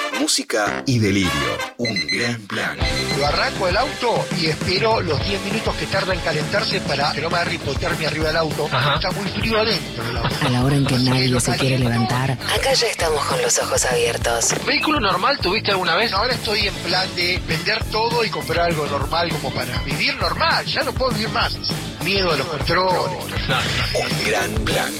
música y delirio. Un gran plan. Lo arranco el auto y espero los 10 minutos que tarda en calentarse para que no me hipotermia arriba del auto. Está muy frío adentro el auto. A la hora en que nadie se quiere levantar, acá ya estamos con los ojos abiertos. ¿Vehículo normal tuviste alguna vez? Ahora estoy en plan de vender todo y comprar algo normal como para vivir normal. Ya no puedo vivir más. Miedo a los controles. Un gran plan.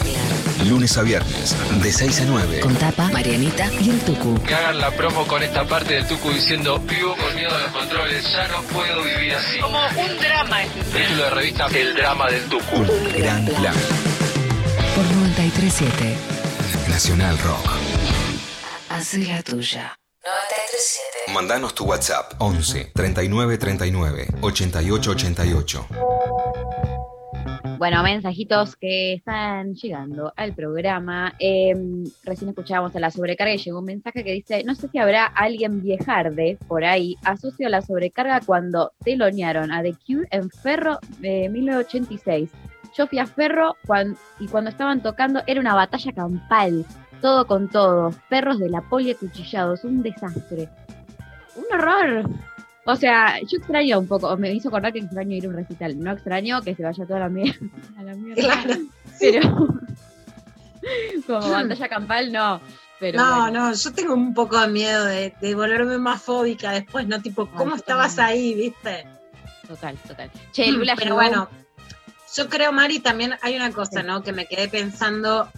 Lunes a viernes, de 6 a 9. Con Tapa, Marianita y el Tucu. Que hagan la promo con esta parte del Tucu diciendo vivo con miedo a los controles, ya no puedo vivir así. Como un drama. Título de revista El drama del Tucu. Un gran plan. Por 937. Nacional Rock. Hace la tuya. 937. Mandanos tu WhatsApp 11 39 39 88 88. Bueno, mensajitos que están llegando al programa. Eh, recién escuchábamos a la sobrecarga y llegó un mensaje que dice, no sé si habrá alguien viejarde por ahí, asocio la sobrecarga cuando telonearon a The Cure en Ferro de 1986. Yo fui a Ferro cuan- y cuando estaban tocando era una batalla campal, todo con todo, perros de la poli acuchillados, un desastre. Un horror. O sea, yo extraño un poco, me hizo acordar que extraño ir a un recital. No extraño que se vaya toda la mierda. A la mierda. Pero como batalla campal, no. Pero no, bueno. no, yo tengo un poco de miedo de, de volverme más fóbica después, ¿no? Tipo, ¿cómo estabas también. ahí, viste? Total, total. Che, Lula Mm, Pero llegó- bueno, yo creo, Mari, también hay una cosa, ¿no? Que me quedé pensando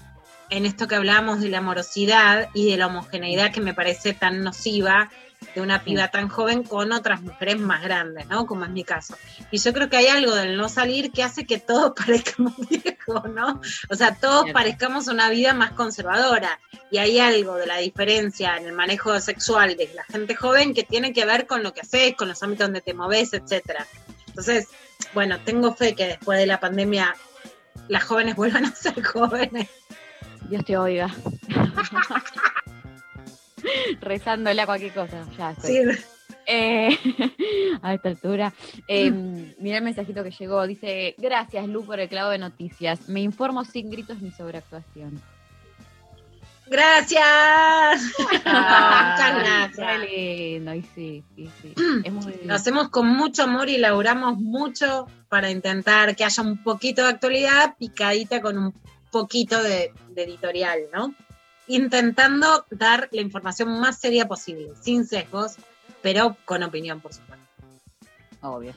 en esto que hablábamos de la amorosidad y de la homogeneidad que me parece tan nociva de una piba tan joven con otras mujeres más grandes, ¿no? Como es mi caso. Y yo creo que hay algo del no salir que hace que todos parezcamos viejos, ¿no? O sea, todos parezcamos una vida más conservadora. Y hay algo de la diferencia en el manejo sexual de la gente joven que tiene que ver con lo que haces, con los ámbitos donde te moves, etcétera. Entonces, bueno, tengo fe que después de la pandemia las jóvenes vuelvan a ser jóvenes. Dios te oiga. Rezándole a cualquier cosa. Ya estoy. Sí. Eh, a esta altura. Eh, mira el mensajito que llegó. Dice: Gracias, Lu, por el clavo de noticias. Me informo sin gritos ni sobreactuación. Gracias. Ah, Muchas Qué gracias. lindo. Y sí, y sí. Es muy Lo hacemos con mucho amor y laburamos mucho para intentar que haya un poquito de actualidad picadita con un poquito de, de editorial, ¿no? Intentando dar la información más seria posible, sin sesgos, pero con opinión, por supuesto. Obvio.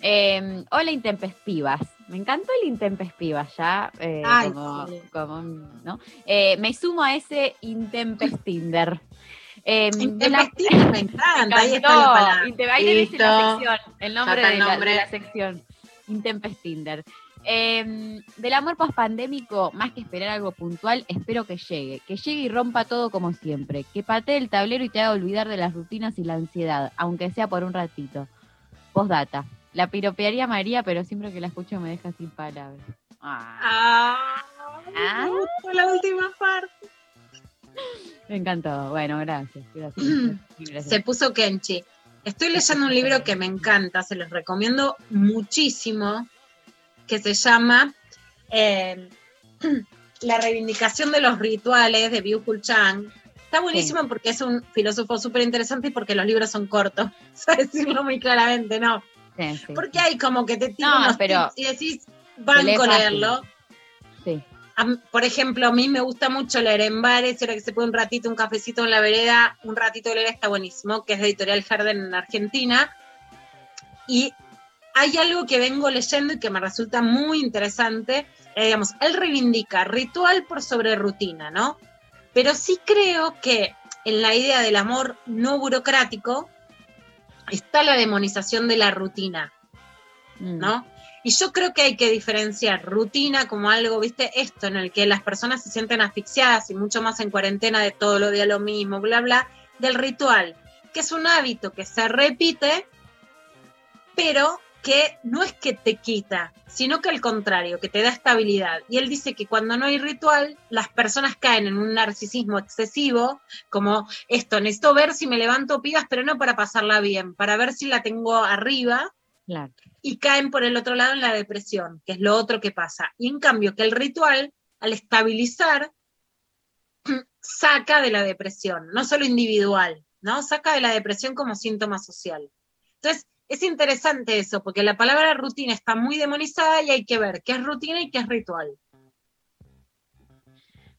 Eh, hola, intempestivas. Me encantó el intempestivas ya. eh, Ay, como, sí. como, ¿no? Eh, me sumo a ese intempestinder. Eh, la- me encanta, ahí está la palabra. Ahí Listo. la sección, el nombre, Ya está de, el la, nombre. de la sección. Intempestinder. Eh, del amor pospandémico, más que esperar algo puntual, espero que llegue. Que llegue y rompa todo como siempre. Que patee el tablero y te haga olvidar de las rutinas y la ansiedad, aunque sea por un ratito. Postdata. La piropearía María, pero siempre que la escucho me deja sin palabras. Ah, Ah, me gustó la última parte. me encantó. Bueno, gracias. gracias, gracias. Se puso Kenchi. Estoy leyendo un libro que me encanta, se los recomiendo muchísimo, que se llama eh, La reivindicación de los rituales de Byung-Chul Chang. Está buenísimo porque es un filósofo súper interesante y porque los libros son cortos. a decirlo muy claramente, ¿no? Sí, sí. Porque hay como que te tiran No, unos pero tips y decís, fácil. leerlo. Sí. A por ejemplo, a mí me gusta mucho leer en bares, ahora que se puede un ratito, un cafecito en la vereda, un ratito de leer está buenísimo, que es de Editorial Jarden en Argentina. Y hay algo que vengo leyendo y que me resulta muy interesante. eh, digamos, él reivindica ritual por sobre rutina, ¿no? Pero sí creo que en la idea del amor no burocrático está la demonización de la rutina, ¿no? Y yo creo que hay que diferenciar rutina como algo, viste, esto en el que las personas se sienten asfixiadas y mucho más en cuarentena de todo lo día lo mismo, bla, bla, del ritual, que es un hábito que se repite, pero que no es que te quita, sino que al contrario, que te da estabilidad. Y él dice que cuando no hay ritual, las personas caen en un narcisismo excesivo, como esto, necesito ver si me levanto pibas, pero no para pasarla bien, para ver si la tengo arriba, Claro. y caen por el otro lado en la depresión, que es lo otro que pasa. Y en cambio, que el ritual, al estabilizar, saca de la depresión, no solo individual, ¿no? Saca de la depresión como síntoma social. Entonces, es interesante eso, porque la palabra rutina está muy demonizada y hay que ver qué es rutina y qué es ritual.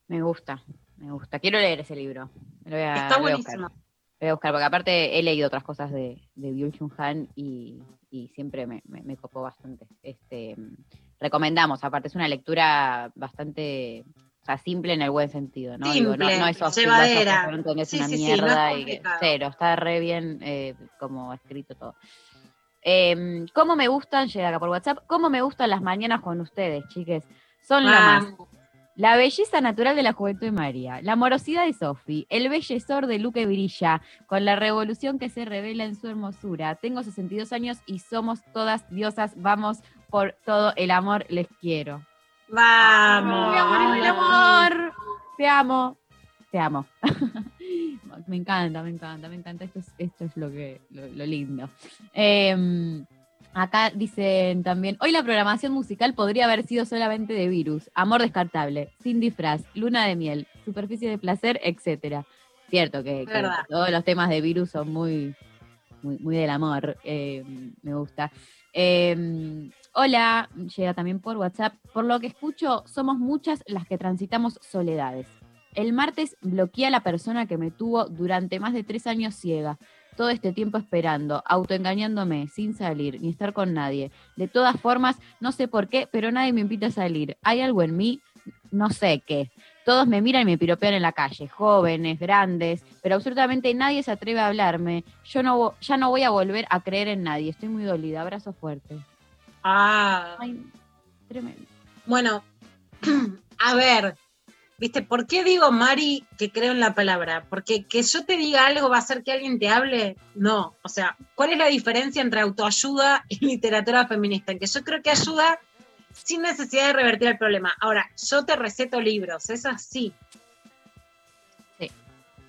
Me gusta, me gusta. Quiero leer ese libro. Lo voy a- Está lo voy a buscar. buenísimo. Voy a buscar, porque aparte he leído otras cosas de, de Byung-Chul Han y, y siempre me, me- me copó bastante. Este, recomendamos, aparte es una lectura bastante, o sea, simple en el buen sentido, ¿no? Digo, no, Simple, no llevadera. filósofos que no entendés Sí, una sí, sí, no es mierda y complicado. cero, está re bien eh, como escrito todo. Eh, ¿Cómo me gustan? Llega acá por WhatsApp. ¿Cómo me gustan las mañanas con ustedes, chiques? Son lo más. La belleza natural de la juventud de María, la amorosidad de Sofi, el bellezor de Luque Brilla, con la revolución que se revela en su hermosura. Tengo 62 años y somos todas diosas. Vamos por todo el amor, les quiero. Vamos. Mi amor, mi amor. Te amo. Te amo. me encanta, me encanta, me encanta. Esto es, esto es lo que lo, lo lindo. Eh, acá dicen también, hoy la programación musical podría haber sido solamente de virus, amor descartable, sin disfraz, luna de miel, superficie de placer, etcétera. Cierto que, todos los temas de virus son muy, muy, muy del amor. eh, me gusta. Eh, hola, llega también por WhatsApp. Por lo que escucho, somos muchas las que transitamos soledades. El martes bloqueé a la persona que me tuvo durante más de tres años ciega. Todo este tiempo esperando, autoengañándome, sin salir, ni estar con nadie. De todas formas, no sé por qué, pero nadie me invita a salir. Hay algo en mí, no sé qué. Todos me miran y me piropean en la calle, jóvenes, grandes, pero absolutamente nadie se atreve a hablarme. Yo no, ya no voy a volver a creer en nadie. Estoy muy dolida. Abrazo fuerte. Ah. Ay, tremendo. Bueno, a ver, ¿viste? ¿Por qué digo, Mari, que creo en la palabra? Porque que yo te diga algo va a hacer que alguien te hable. No. O sea, ¿cuál es la diferencia entre autoayuda y literatura feminista? En que yo creo que ayuda sin necesidad de revertir el problema. Ahora, yo te receto libros, es así. Sí.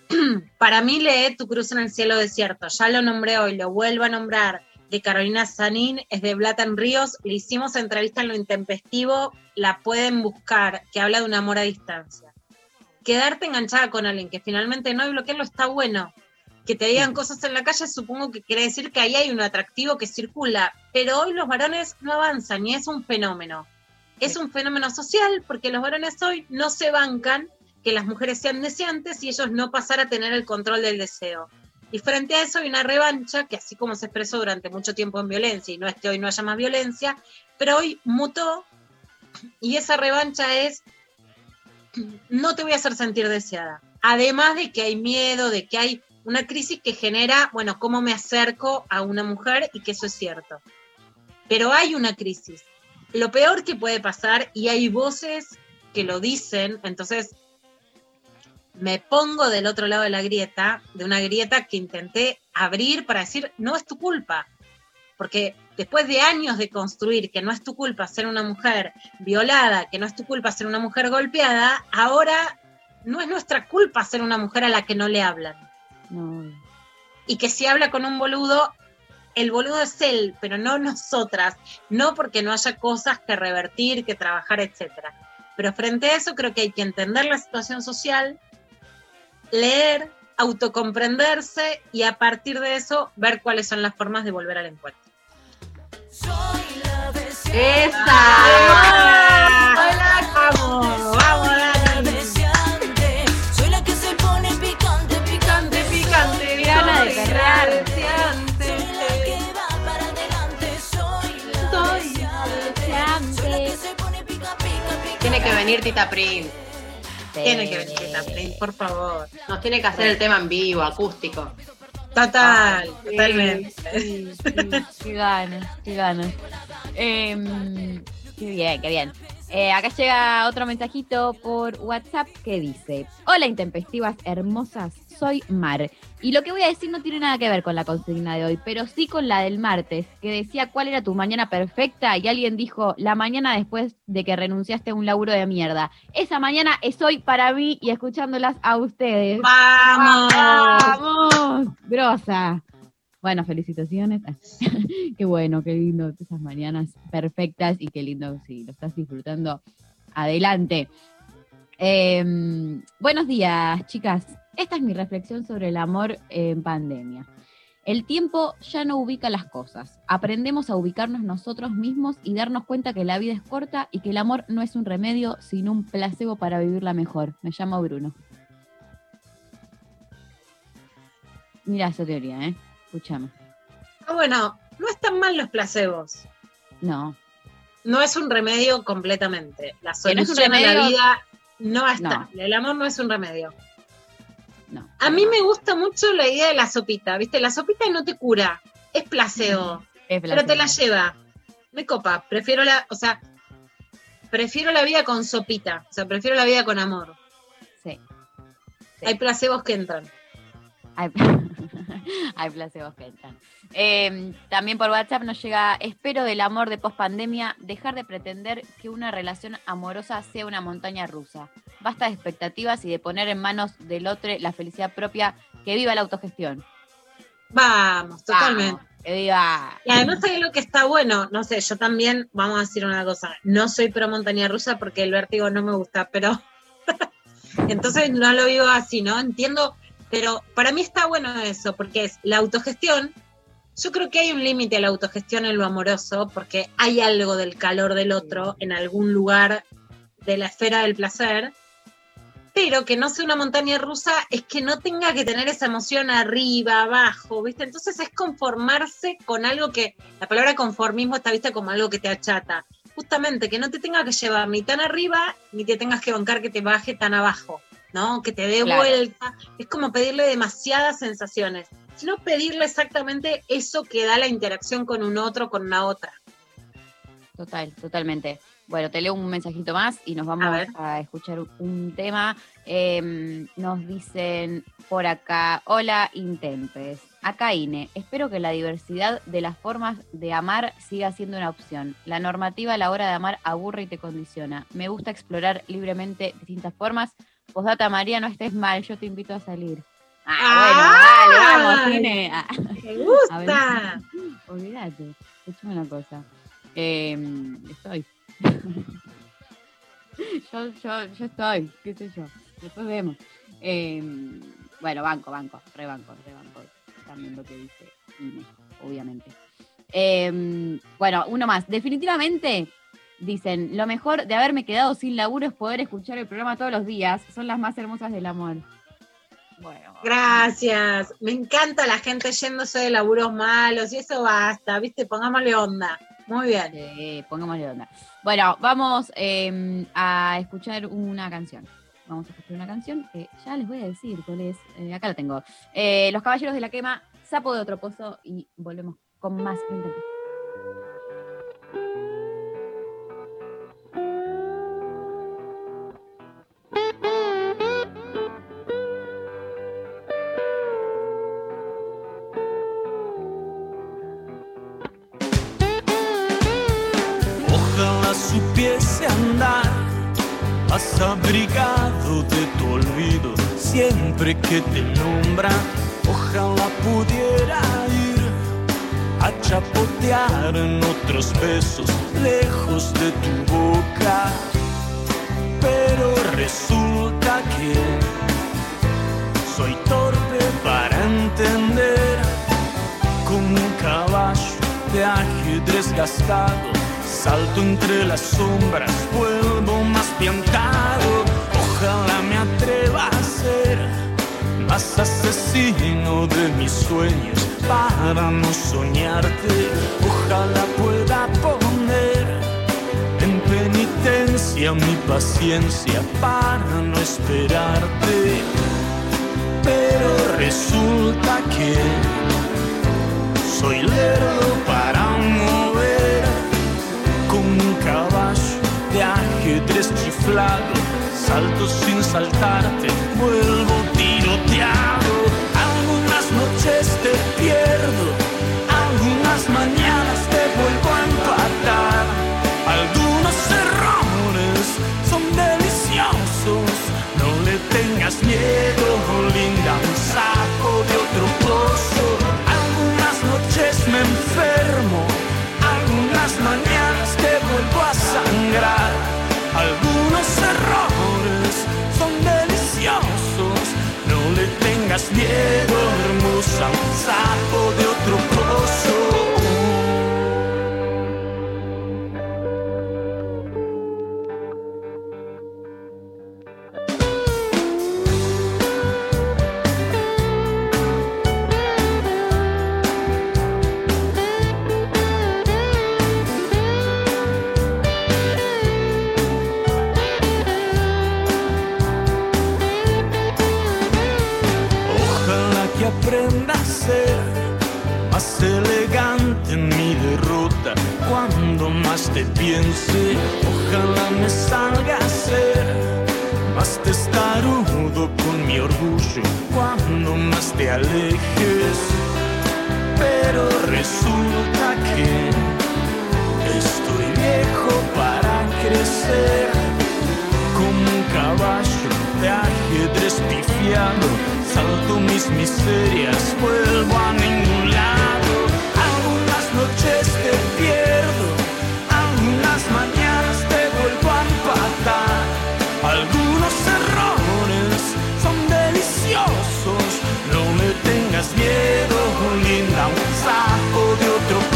Para mí, lee Tu cruz en el cielo desierto. Ya lo nombré hoy, lo vuelvo a nombrar. De Carolina Sanín, es de Blatan Ríos. Le hicimos entrevista en lo intempestivo, la pueden buscar, que habla de un amor a distancia. Quedarte enganchada con alguien que finalmente no y bloquearlo está bueno. Que te digan cosas en la calle, supongo que quiere decir que ahí hay un atractivo que circula. Pero hoy los varones no avanzan y es un fenómeno. Es un fenómeno social porque los varones hoy no se bancan que las mujeres sean deseantes y ellos no pasar a tener el control del deseo. Y frente a eso hay una revancha que así como se expresó durante mucho tiempo en violencia, y no es que hoy no haya más violencia, pero hoy mutó y esa revancha es no te voy a hacer sentir deseada. Además de que hay miedo, de que hay una crisis que genera, bueno, cómo me acerco a una mujer y que eso es cierto. Pero hay una crisis. Lo peor que puede pasar, y hay voces que lo dicen, entonces me pongo del otro lado de la grieta, de una grieta que intenté abrir para decir, no es tu culpa. Porque después de años de construir que no es tu culpa ser una mujer violada, que no es tu culpa ser una mujer golpeada, ahora no es nuestra culpa ser una mujer a la que no le hablan. No. Y que si habla con un boludo, el boludo es él, pero no nosotras. No porque no haya cosas que revertir, que trabajar, etcétera. Pero frente a eso creo que hay que entender la situación social, leer, autocomprenderse y a partir de eso ver cuáles son las formas de volver al encuentro. Soy la ¡Esa! ¡Vamos! Soy la que se pone picante, picante, picante, de Tiene que venir Tita Prince. Tiene que venir Prince, por favor. Nos tiene que hacer el tema en vivo, acústico. Total, Sí, totalmente. sí, sí, ganas, qué ganas. Em, qué bien, qué bien. Eh, acá llega otro mensajito por WhatsApp que dice: Hola, intempestivas hermosas, soy Mar. Y lo que voy a decir no tiene nada que ver con la consigna de hoy, pero sí con la del martes, que decía cuál era tu mañana perfecta y alguien dijo la mañana después de que renunciaste a un laburo de mierda. Esa mañana es hoy para mí y escuchándolas a ustedes. ¡Vamos! ¡Vamos! Grosa. Bueno, felicitaciones. qué bueno, qué lindo esas mañanas perfectas y qué lindo si lo estás disfrutando. Adelante. Em, buenos días, chicas. Esta es mi reflexión sobre el amor en pandemia. El tiempo ya no ubica las cosas. Aprendemos a ubicarnos nosotros mismos y darnos cuenta que la vida es corta y que el amor no es un remedio, sino un placebo para vivirla mejor. Me llamo Bruno. Mira esa teoría, ¿eh? Escúchame. Ah, bueno, no están mal los placebos. No. No es un remedio completamente. La no solución a la vida no está. El amor no es un remedio. A mí me gusta mucho la idea de la sopita, ¿viste? La sopita no te cura, es placebo, Es pero te la lleva. Me copa, prefiero la, o sea, prefiero la vida con sopita, o sea, prefiero la vida con amor. Sí. Hay placebos que entran. Hay, hay placebos que entran. Eh, también por WhatsApp nos llega, espero del amor de pospandemia, dejar de pretender que una relación amorosa sea una montaña rusa. Basta de expectativas y de poner en manos del otro la felicidad propia. Que viva la autogestión. Vamos, totalmente. Vamos, que viva. Y además hay algo que está bueno, no sé, yo también, vamos a decir una cosa, no soy pro montaña rusa porque el vértigo no me gusta, pero entonces no lo vivo así, ¿no? Entiendo, pero para mí está bueno eso, porque es la autogestión. Yo creo que hay un límite a la autogestión en lo amoroso, porque hay algo del calor del otro en algún lugar de la esfera del placer, pero que no sea una montaña rusa es que no tenga que tener esa emoción arriba, abajo, ¿viste? Entonces es conformarse con algo que, la palabra conformismo está vista como algo que te achata. Justamente, que no te tenga que llevar ni tan arriba, ni te tengas que bancar que te baje tan abajo, ¿no? Que te dé Claro. vuelta. Es como pedirle demasiadas sensaciones, sino pedirle exactamente eso que da la interacción con un otro, con una otra. Total, totalmente. Bueno, te leo un mensajito más y nos vamos a, escuchar un- un tema. Eh, nos dicen por acá, hola Intempes. Acá Ine, espero que la diversidad de las formas de amar siga siendo una opción. La normativa a la hora de amar aburre y te condiciona. Me gusta explorar libremente distintas formas. Posdata María, no estés mal, yo te invito a salir. Ah, bueno, dale, vamos, ¡Ay! Ine. Ah. ¡Me A ver, gusta! Olvídate, escúchame una cosa. Eh, estoy. yo, yo, yo estoy, qué sé yo. Después vemos. Eh, bueno, banco, banco, rebanco, rebanco. También lo que dice Ine, obviamente. Eh, bueno, uno más. Definitivamente, dicen, lo mejor de haberme quedado sin laburo es poder escuchar el programa todos los días. Son las más hermosas del amor. Bueno, Gracias. Me encanta la gente yéndose de laburos malos y eso basta, ¿viste? Pongámosle onda. Muy bien. Sí, pongámosle onda. Bueno, vamos eh, a escuchar una canción. Vamos a escuchar una canción que ya les voy a decir cuál es. Eh, acá la tengo. Eh, Los Caballeros de la Quema, Sapo de otro pozo y volvemos con más Intempestivas. Abrigado de tu olvido siempre que te nombra. Ojalá pudiera ir a chapotear en otros besos lejos de tu boca. Pero resulta que soy torpe para entender como un caballo de ajedrez gastado. Salto entre las sombras, vuelvo más piantado. Ojalá me atreva a ser más asesino de mis sueños para no soñarte. Ojalá pueda poner en penitencia mi paciencia para no esperarte. Pero resulta que soy lerdo para mover de ajedrez chiflado. Salto sin saltarte, vuelvo tiroteado. stop. Cuando más te alejes. Pero resulta que estoy viejo para crecer como un caballo de ajedrez pifiado. Salto mis miserias, vuelvo a ningún lado. Algunas noches te pierdo,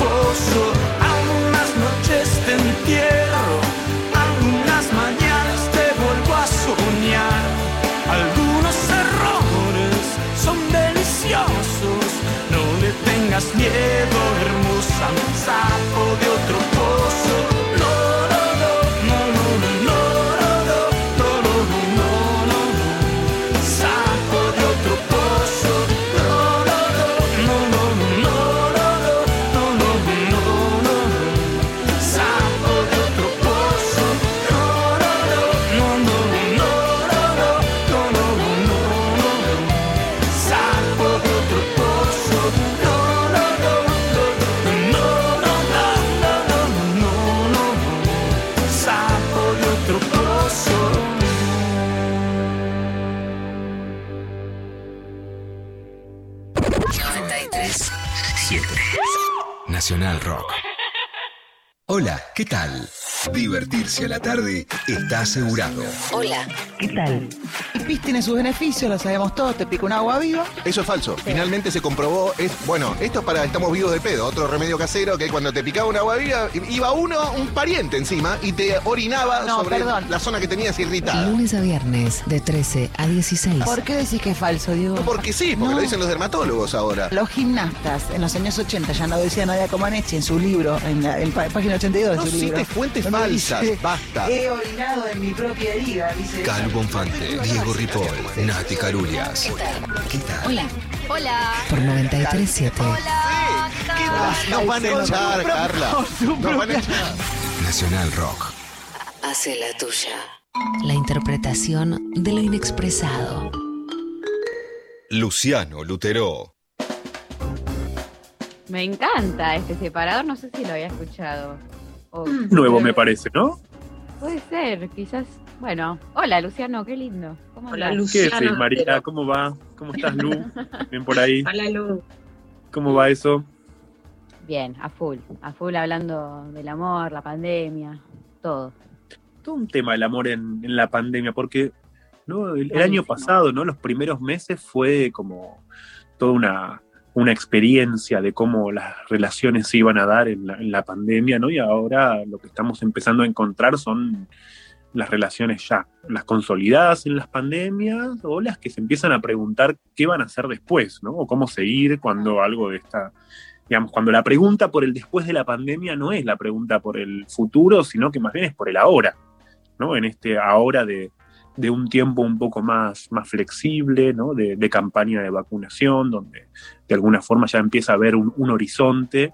Algunas noches te entierro, algunas mañanas te vuelvo a soñar. Algunos errores son deliciosos, no le tengas miedo, Nacional Rock. Hola, ¿qué tal? Divertirse a la tarde está asegurado. Hola. ¿Qué tal? El pis tiene sus beneficios, lo sabemos todos, te pica un agua viva. Eso es falso. Finalmente se comprobó. Es, bueno, esto es para estamos vivos de pedo. Otro remedio casero que cuando te picaba una agua viva, iba uno, un pariente encima, y te orinaba No, sobre perdón. la zona que tenías irritada. Lunes a viernes, de 13 a 16. ¿Por qué decís que es falso, Diego? Porque sí, porque No. lo dicen los dermatólogos ahora. Los gimnastas en los años 80, ya no decía Nadia Comaneci en su libro, en la en pa- página 82 No de su libro. cites fuentes falsas, dice, basta. He orinado en mi propia herida, dice. Calvo Bonfante, Diego Ripoll, Nati Carulias. ¿Qué tal? Hola. Hola. Por 93.7. Nos van a echar, Carla. Nos van a echar. Nacional Rock. Hace la tuya. La interpretación de lo inexpresado. Luciano Lutero. Me encanta este separador, no sé si lo había escuchado. Nuevo me parece, ¿no? Puede ser, quizás. Bueno, hola Luciano, qué lindo. ¿Cómo Hola, andás? ¿Qué Luciano. decís, María? ¿Cómo va? ¿Cómo estás, Lu? Bien por ahí. Hola, Lu. ¿Cómo va eso? Bien, a full, a full hablando del amor, la pandemia, todo. Todo un tema el amor en, en la pandemia, porque ¿no? el, año pasado, ¿no? Los primeros meses fue como toda una, una experiencia de cómo las relaciones se iban a dar en la, en la pandemia, ¿no? Y ahora lo que estamos empezando a encontrar son las relaciones ya, las consolidadas en las pandemias o las que se empiezan a preguntar qué van a hacer después, ¿no? O cómo seguir cuando algo de esta, digamos, cuando la pregunta por el después de la pandemia no es la pregunta por el futuro, sino que más bien es por el ahora. ¿no? En este ahora de, de un tiempo un poco más, más flexible, ¿no? de, de campaña de vacunación, donde de alguna forma ya empieza a haber un, un horizonte.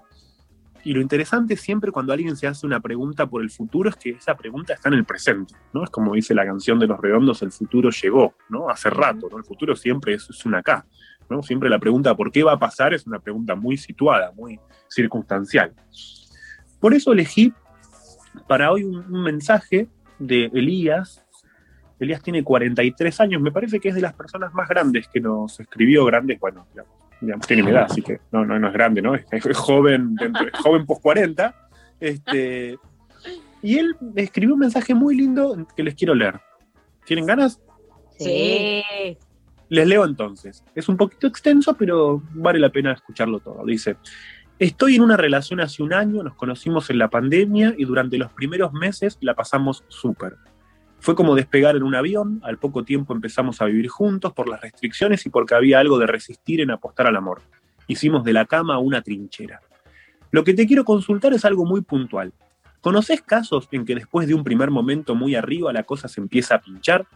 Y lo interesante siempre cuando alguien se hace una pregunta por el futuro es que esa pregunta está en el presente, ¿no? Es como dice la canción de los redondos, el futuro llegó, ¿no? Hace rato, ¿no? El futuro siempre es, es un acá, ¿no? Siempre la pregunta por qué va a pasar es una pregunta muy situada, muy circunstancial. Por eso elegí para hoy un, un mensaje de Elías. Elías tiene 43 años, me parece que es de las personas más grandes que nos escribió, grandes, bueno, digamos, digamos, tiene mi edad, así que no, no, no es grande, ¿no? Es, es joven, dentro- es joven post 40. Este, y él escribió un mensaje muy lindo que les quiero leer. ¿Tienen ganas? Sí. Les leo entonces. Es un poquito extenso, pero vale la pena escucharlo todo. Dice, estoy en una relación hace un año, nos conocimos en la pandemia y durante los primeros meses la pasamos súper. Fue como despegar en un avión, al poco tiempo empezamos a vivir juntos por las restricciones y porque había algo de resistir en apostar al amor. Hicimos de la cama una trinchera. Lo que te quiero consultar es algo muy puntual. ¿Conoces casos en que después de un primer momento muy arriba la cosa se empieza a pinchar?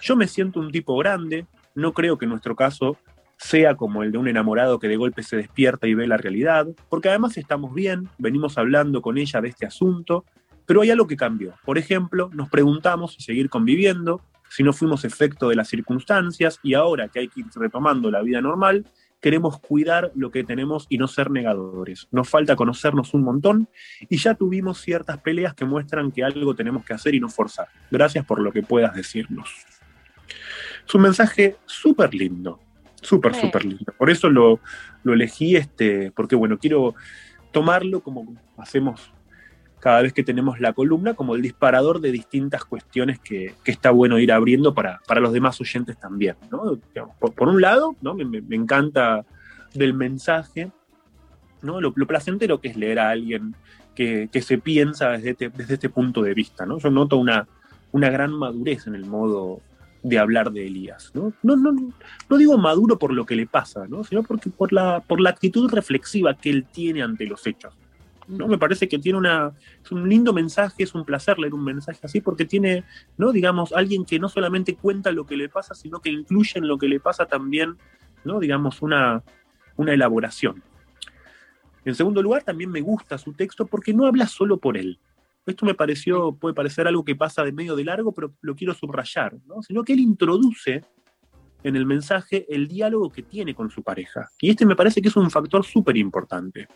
Yo me siento un tipo grande, no creo que nuestro caso sea como el de un enamorado que de golpe se despierta y ve la realidad, porque además estamos bien, venimos hablando con ella de este asunto, pero hay algo que cambió. Por ejemplo, nos preguntamos si seguir conviviendo, si no fuimos efecto de las circunstancias y ahora que hay que ir retomando la vida normal, queremos cuidar lo que tenemos y no ser negadores. Nos falta conocernos un montón y ya tuvimos ciertas peleas que muestran que algo tenemos que hacer y no forzar. Gracias por lo que puedas decirnos. Es un mensaje súper lindo, súper, súper lindo. Por eso lo, lo elegí, este, porque bueno, quiero tomarlo como hacemos cada vez que tenemos la columna, como el disparador de distintas cuestiones que, que está bueno ir abriendo para, para los demás oyentes también. ¿no? Por, un lado, ¿no? me encanta del mensaje, ¿no? lo, lo placentero que es leer a alguien que, que se piensa desde este, desde este punto de vista. ¿no? Yo noto una, una gran madurez en el modo de hablar de Elías. ¿no? No, no, no digo maduro por lo que le pasa, ¿no? sino porque por la, por la actitud reflexiva que él tiene ante los hechos. ¿No? Me parece que tiene una, es un lindo mensaje, es un placer leer un mensaje así, porque tiene, ¿no? digamos, alguien que no solamente cuenta lo que le pasa, sino que incluye en lo que le pasa también, ¿no? digamos, una, una elaboración. En segundo lugar, también me gusta su texto porque no habla solo por él. Esto me pareció, puede parecer algo que pasa de medio de largo, pero lo quiero subrayar, ¿no? Sino que él introduce en el mensaje el diálogo que tiene con su pareja. Y este me parece que es un factor súper importante.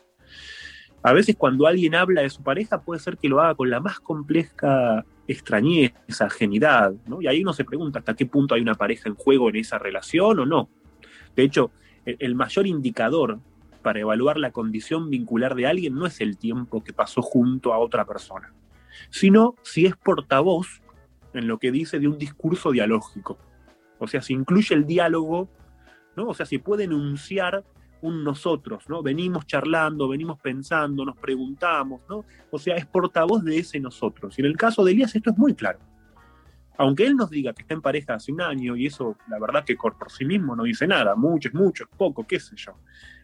A veces cuando alguien habla de su pareja puede ser que lo haga con la más compleja extrañeza, ajenidad, ¿no? Y ahí uno se pregunta hasta qué punto hay una pareja en juego en esa relación o no. De hecho, el, el mayor indicador para evaluar la condición vincular de alguien no es el tiempo que pasó junto a otra persona, sino si es portavoz en lo que dice de un discurso dialógico. O sea, si incluye el diálogo, ¿no? O sea, si puede enunciar un nosotros, ¿no? Venimos charlando, venimos pensando, nos preguntamos, ¿no? O sea, es portavoz de ese nosotros. Y en el caso de Elías esto es muy claro. Aunque él nos diga que está en pareja hace un año, y eso la verdad que por sí mismo no dice nada, mucho es mucho, es poco, qué sé yo.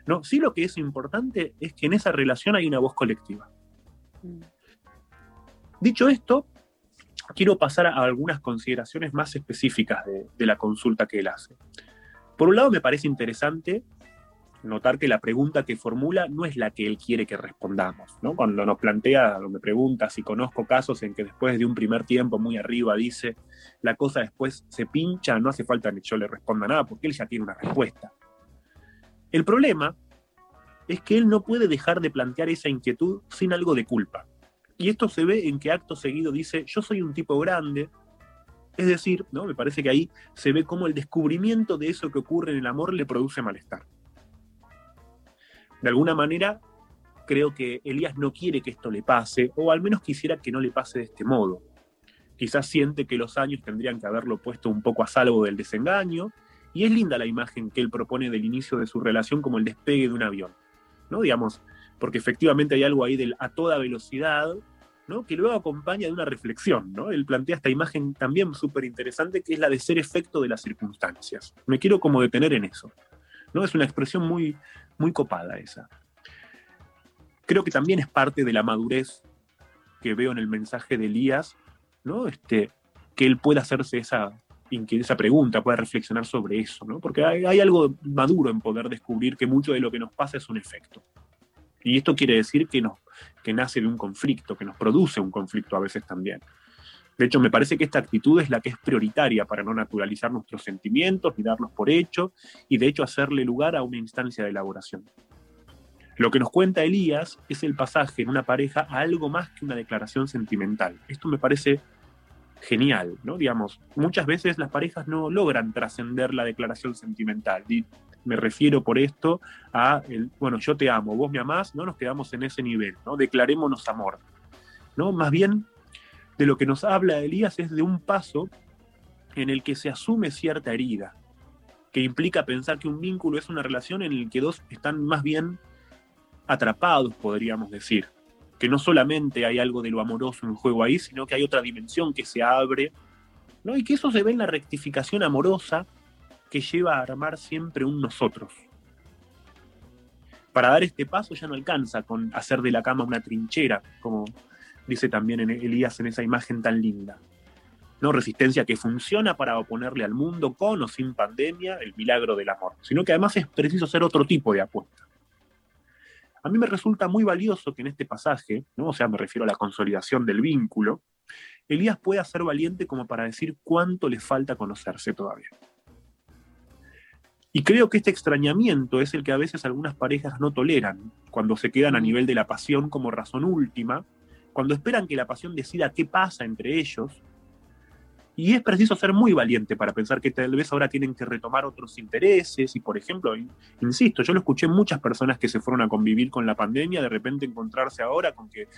No, sí lo que es importante es que en esa relación hay una voz colectiva. Dicho esto, quiero pasar a algunas consideraciones más específicas de la consulta que él hace. Por un lado, me parece interesante notar que la pregunta que formula no es la que él quiere que respondamos. ¿no? Cuando nos plantea, o me pregunta si conozco casos en que después de un primer tiempo muy arriba dice la cosa después se pincha, no hace falta que yo le responda nada porque él ya tiene una respuesta. El problema es que él no puede dejar de plantear esa inquietud sin algo de culpa. Y esto se ve en que acto seguido dice, yo soy un tipo grande. Es decir, ¿no? me parece que ahí se ve cómo el descubrimiento de eso que ocurre en el amor le produce malestar. De alguna manera, creo que Elías no quiere que esto le pase, o al menos quisiera que no le pase de este modo. Quizás siente que los años tendrían que haberlo puesto un poco a salvo del desengaño, y es linda la imagen que él propone del inicio de su relación como el despegue de un avión, ¿no? Digamos, porque efectivamente hay algo ahí del a toda velocidad, ¿no? Que luego acompaña de una reflexión, ¿no? Él plantea esta imagen también súper interesante que es la de ser efecto de las circunstancias. Me quiero como detener en eso, ¿no? Es una expresión muy, muy copada esa. Creo que también es parte de la madurez que veo en el mensaje de Elías, ¿no? Este, que él pueda hacerse esa, esa pregunta, pueda reflexionar sobre eso, ¿no? Porque hay, algo maduro en poder descubrir que mucho de lo que nos pasa es un efecto. Y esto quiere decir que, que nace de un conflicto, que nos produce un conflicto a veces también. De hecho, me parece que esta actitud es la que es prioritaria para no naturalizar nuestros sentimientos darlos por hecho y de hecho hacerle lugar a una instancia de elaboración. Lo que nos cuenta Elías es el pasaje en una pareja a algo más que una declaración sentimental. Esto me parece genial, ¿no? Digamos, muchas veces las parejas no logran trascender la declaración sentimental. Y me refiero por esto a, el, bueno, yo te amo, vos me amás, no nos quedamos en ese nivel, ¿no? Declarémonos amor, ¿no? Más bien, de lo que nos habla Elías es de un paso en el que se asume cierta herida, que implica pensar que un vínculo es una relación en el que dos están más bien atrapados, podríamos decir. Que no solamente hay algo de lo amoroso en juego ahí, sino que hay otra dimensión que se abre, ¿no? Y que eso se ve en la rectificación amorosa que lleva a armar siempre un nosotros. Para dar este paso ya no alcanza con hacer de la cama una trinchera, como dice también en Elías en esa imagen tan linda. No resistencia que funciona para oponerle al mundo con o sin pandemia el milagro del amor, sino que además es preciso hacer otro tipo de apuesta. A mí me resulta muy valioso que en este pasaje, ¿no? o sea, me refiero a la consolidación del vínculo, Elías pueda ser valiente como para decir cuánto le falta conocerse todavía. Y creo que este extrañamiento es el que a veces algunas parejas no toleran, cuando se quedan a nivel de la pasión como razón última, cuando esperan que la pasión decida qué pasa entre ellos. Y es preciso ser muy valiente para pensar que tal vez ahora tienen que retomar otros intereses. Y por ejemplo, insisto, yo lo escuché muchas personas que se fueron a convivir con la pandemia, de repente encontrarse ahora con que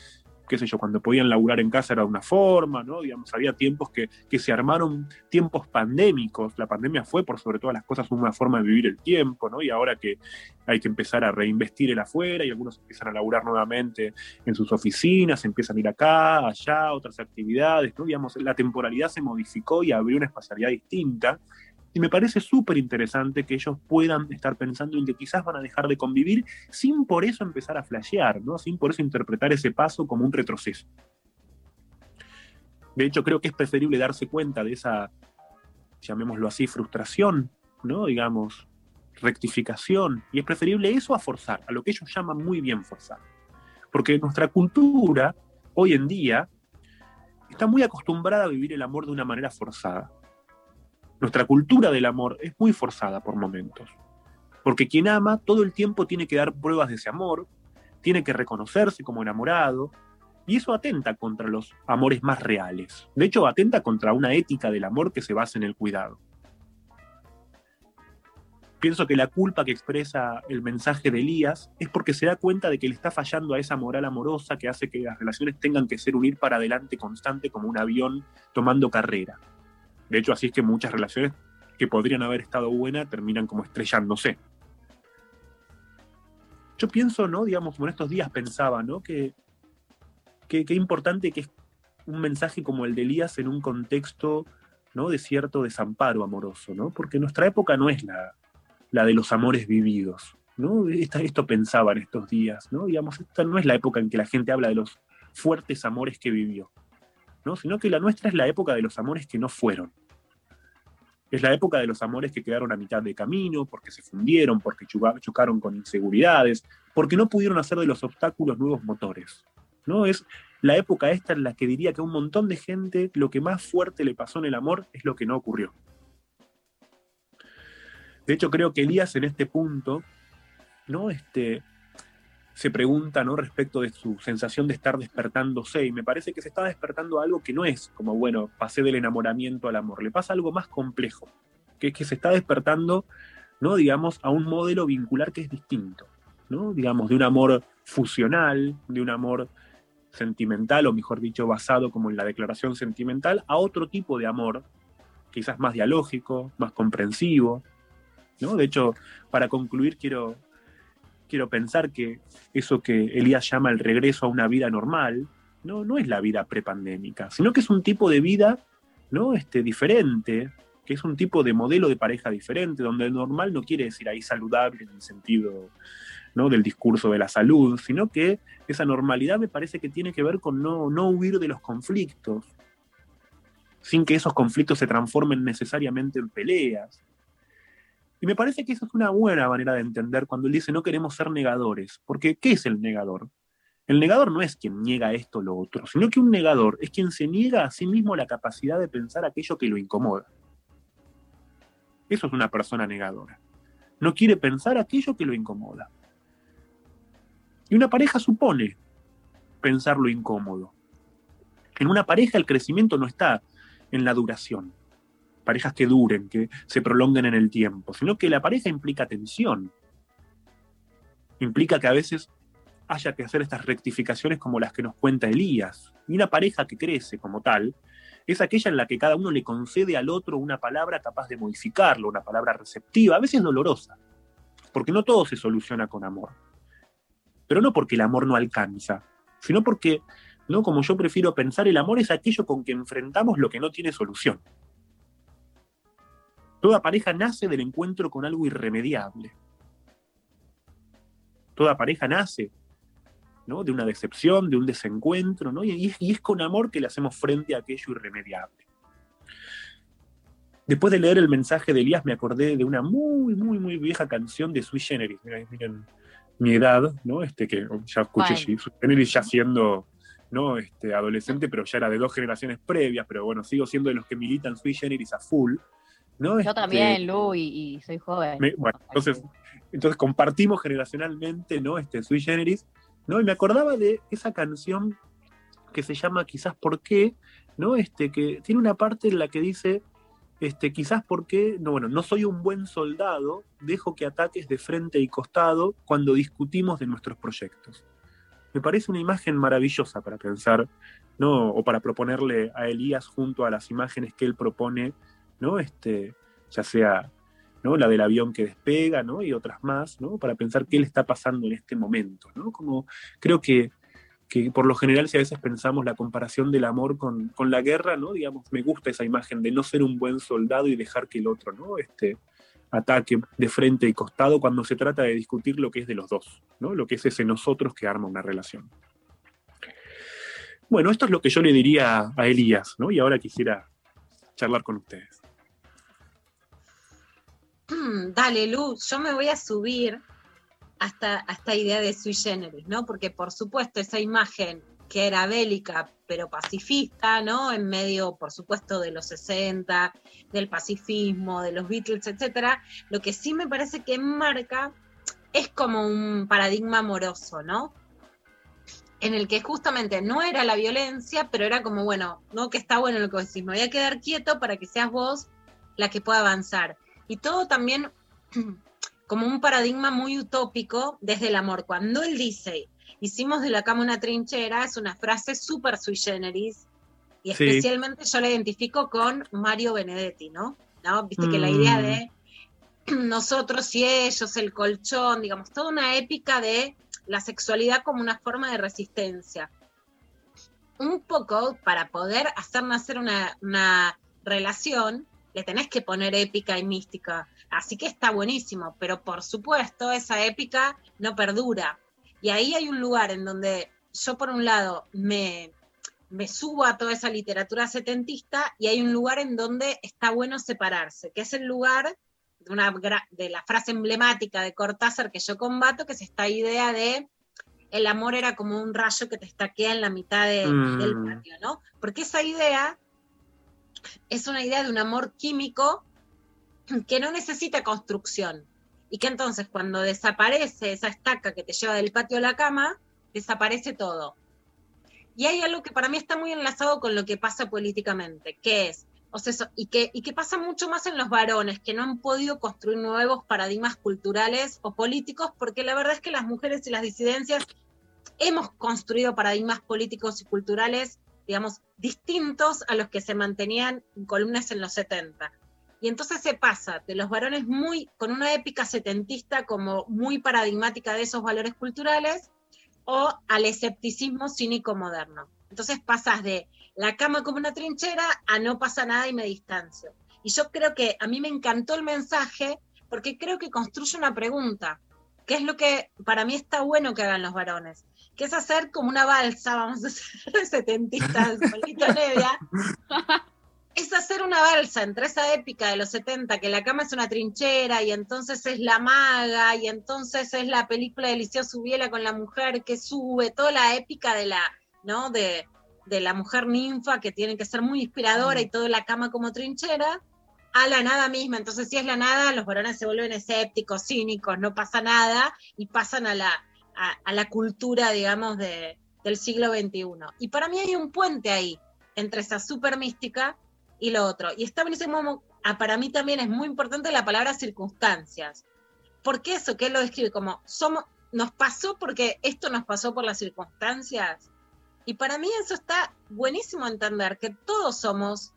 qué sé yo, cuando podían laburar en casa era una forma, ¿no? Digamos, había tiempos que, que, se armaron tiempos pandémicos. La pandemia fue, por sobre todas las cosas, una forma de vivir el tiempo, ¿no? Y ahora que hay que empezar a reinvestir el afuera y algunos empiezan a laburar nuevamente en sus oficinas, empiezan a ir acá, allá, otras actividades, ¿no? Digamos, la temporalidad se modificó y abrió una espacialidad distinta. Y me parece súper interesante que ellos puedan estar pensando en que quizás van a dejar de convivir sin por eso empezar a flashear, ¿no? sin por eso interpretar ese paso como un retroceso. De hecho, creo que es preferible darse cuenta de esa, llamémoslo así, frustración, ¿no? Digamos, rectificación. Y es preferible eso a forzar, a lo que ellos llaman muy bien forzar. Porque nuestra cultura, hoy en día, está muy acostumbrada a vivir el amor de una manera forzada. Nuestra cultura del amor es muy forzada por momentos. Porque quien ama todo el tiempo tiene que dar pruebas de ese amor, tiene que reconocerse como enamorado, y eso atenta contra los amores más reales. De hecho, atenta contra una ética del amor que se basa en el cuidado. Pienso que la culpa que expresa el mensaje de Elías es porque se da cuenta de que le está fallando a esa moral amorosa que hace que las relaciones tengan que ser unir para adelante constante como un avión tomando carrera. De hecho, así es que muchas relaciones que podrían haber estado buenas terminan como estrellándose. Yo pienso, ¿no? Digamos, en estos días pensaba, ¿no? Que qué importante que es un mensaje como el de Elías en un contexto, ¿no? De cierto desamparo amoroso, ¿no? Porque nuestra época no es la, la de los amores vividos, ¿no? esto pensaba en estos días, ¿no? Digamos, esta no es la época en que la gente habla de los fuertes amores que vivió, ¿no? Sino que la nuestra es la época de los amores que no fueron. Es la época de los amores que quedaron a mitad de camino, porque se fundieron, porque chocaron con inseguridades, porque no pudieron hacer de los obstáculos nuevos motores. ¿no? Es la época esta en la que diría que a un montón de gente lo que más fuerte le pasó en el amor es lo que no ocurrió. De hecho, creo que Elías en este punto, ¿no? Este, se pregunta ¿no? respecto de su sensación de estar despertándose y me parece que se está despertando algo que no es como, bueno, pasé del enamoramiento al amor, le pasa algo más complejo, que es que se está despertando, ¿no? digamos, a un modelo vincular que es distinto, ¿no? digamos, de un amor fusional, de un amor sentimental, o mejor dicho, basado como en la declaración sentimental, a otro tipo de amor, quizás más dialógico, más comprensivo. ¿no? De hecho, para concluir, quiero quiero pensar que eso que Elías llama el regreso a una vida normal, no, no es la vida prepandémica, sino que es un tipo de vida ¿no? este, diferente, que es un tipo de modelo de pareja diferente, donde normal no quiere decir ahí saludable en el sentido ¿no? del discurso de la salud, sino que esa normalidad me parece que tiene que ver con no, no huir de los conflictos, sin que esos conflictos se transformen necesariamente en peleas. Y me parece que eso es una buena manera de entender cuando él dice no queremos ser negadores, porque ¿qué es el negador? El negador no es quien niega esto o lo otro, sino que un negador es quien se niega a sí mismo la capacidad de pensar aquello que lo incomoda. Eso es una persona negadora. No quiere pensar aquello que lo incomoda. Y una pareja supone pensar lo incómodo. En una pareja el crecimiento no está en la duración, parejas que duren, que se prolonguen en el tiempo, sino que la pareja implica tensión. Implica que a veces haya que hacer estas rectificaciones como las que nos cuenta Elías. Y una pareja que crece como tal es aquella en la que cada uno le concede al otro una palabra capaz de modificarlo, una palabra receptiva, a veces dolorosa, porque no todo se soluciona con amor. Pero no porque el amor no alcanza, sino porque, ¿no? como yo prefiero pensar, el amor es aquello con que enfrentamos lo que no tiene solución. Toda pareja nace del encuentro con algo irremediable. Toda pareja nace ¿no? de una decepción, de un desencuentro, ¿no? y, es, y es con amor que le hacemos frente a aquello irremediable. Después de leer el mensaje de Elías me acordé de una muy, muy, muy vieja canción de Sui Generis. Miren, miren mi edad, ¿no? Este, que ya escuché Sui Generis ya siendo ¿no? este, adolescente, pero ya era de dos generaciones previas, pero bueno, sigo siendo de los que militan Sui Generis a full. ¿No? Yo Este, también, Lu, y, y soy joven. me- bueno, entonces, entonces compartimos generacionalmente, ¿no? Este Sui Generis, ¿no? Y me acordaba de esa canción que se llama Quizás por qué, ¿no? Este, que tiene una parte en la que dice, este, quizás porque, no, bueno, no soy un buen soldado, dejo que ataques de frente y costado cuando discutimos de nuestros proyectos. Me parece una imagen maravillosa para pensar, ¿no? O para proponerle a Elías junto a las imágenes que él propone, ¿no? Este, ya sea ¿no? la del avión que despega, ¿no? y otras más, ¿no? para pensar qué le está pasando en este momento. ¿no? Como creo que, que por lo general si a veces pensamos la comparación del amor con, con la guerra, ¿no? digamos, me gusta esa imagen de no ser un buen soldado y dejar que el otro ¿no? este, ataque de frente y costado cuando se trata de discutir lo que es de los dos, ¿no? lo que es ese nosotros que arma una relación. Bueno, esto es lo que yo le diría a Elías, ¿no? y ahora quisiera charlar con ustedes. Dale, Lu, yo me voy a subir hasta esta idea de sui generis, ¿no? Porque por supuesto esa imagen que era bélica pero pacifista, ¿no? En medio, por supuesto, de los 60, del pacifismo, de los Beatles, etcétera, lo que sí me parece que marca es como un paradigma amoroso, ¿no? En el que justamente no era la violencia, pero era como, bueno, no que está bueno lo que decís, me voy a quedar quieto para que seas vos la que pueda avanzar. Y todo también como un paradigma muy utópico desde el amor. Cuando él dice, hicimos de la cama una trinchera, es una frase súper sui generis, y Sí. especialmente yo la identifico con Mario Benedetti, ¿no? ¿No? Viste que la idea Mm. de nosotros y ellos, el colchón, digamos, toda una épica de la sexualidad como una forma de resistencia. Un poco para poder hacer nacer una, una relación, le tenés que poner épica y mística. Así que está buenísimo, pero por supuesto esa épica no perdura. Y ahí hay un lugar en donde yo por un lado me, me subo a toda esa literatura setentista y hay un lugar en donde está bueno separarse, que es el lugar de, una, de la frase emblemática de Cortázar que yo combato, que es esta idea de el amor era como un rayo que te estaquea en la mitad de- Mm. del patio, ¿no? Porque esa idea es una idea de un amor químico que no necesita construcción y que entonces cuando desaparece esa estaca que te lleva del patio a la cama, desaparece todo. Y hay algo que para mí está muy enlazado con lo que pasa políticamente, que es, o sea, y, que, y que pasa mucho más en los varones, que no han podido construir nuevos paradigmas culturales o políticos, porque la verdad es que las mujeres y las disidencias hemos construido paradigmas políticos y culturales, digamos, distintos a los que se mantenían en columnas en los 70. Y entonces se pasa de los varones muy, con una épica setentista como muy paradigmática de esos valores culturales, o al escepticismo cínico moderno. Entonces pasas de la cama como una trinchera a no pasa nada y me distancio. Y yo creo que a mí me encantó el mensaje porque creo que construye una pregunta, que es lo que para mí está bueno que hagan los varones, que es hacer como una balsa, vamos a ser setentistas, Polito Nevia, es una balsa entre esa épica de los 70, que la cama es una trinchera, y entonces es la maga, y entonces es la película de Liceo Subiela con la mujer que sube, toda la épica de la, ¿no? De, de la mujer ninfa que tiene que ser muy inspiradora y toda la cama como trinchera, a la nada misma. Entonces, si es la nada, los varones se vuelven escépticos, cínicos, no pasa nada, y pasan a la, a, la cultura, digamos, de, del siglo XXI. Y para mí hay un puente ahí entre esa super mística y lo otro. Y está buenísimo, ah, para mí también es muy importante la palabra circunstancias. Porque eso que él lo describe como somos, nos pasó porque esto nos pasó por las circunstancias. Y para mí eso está buenísimo entender que todos somos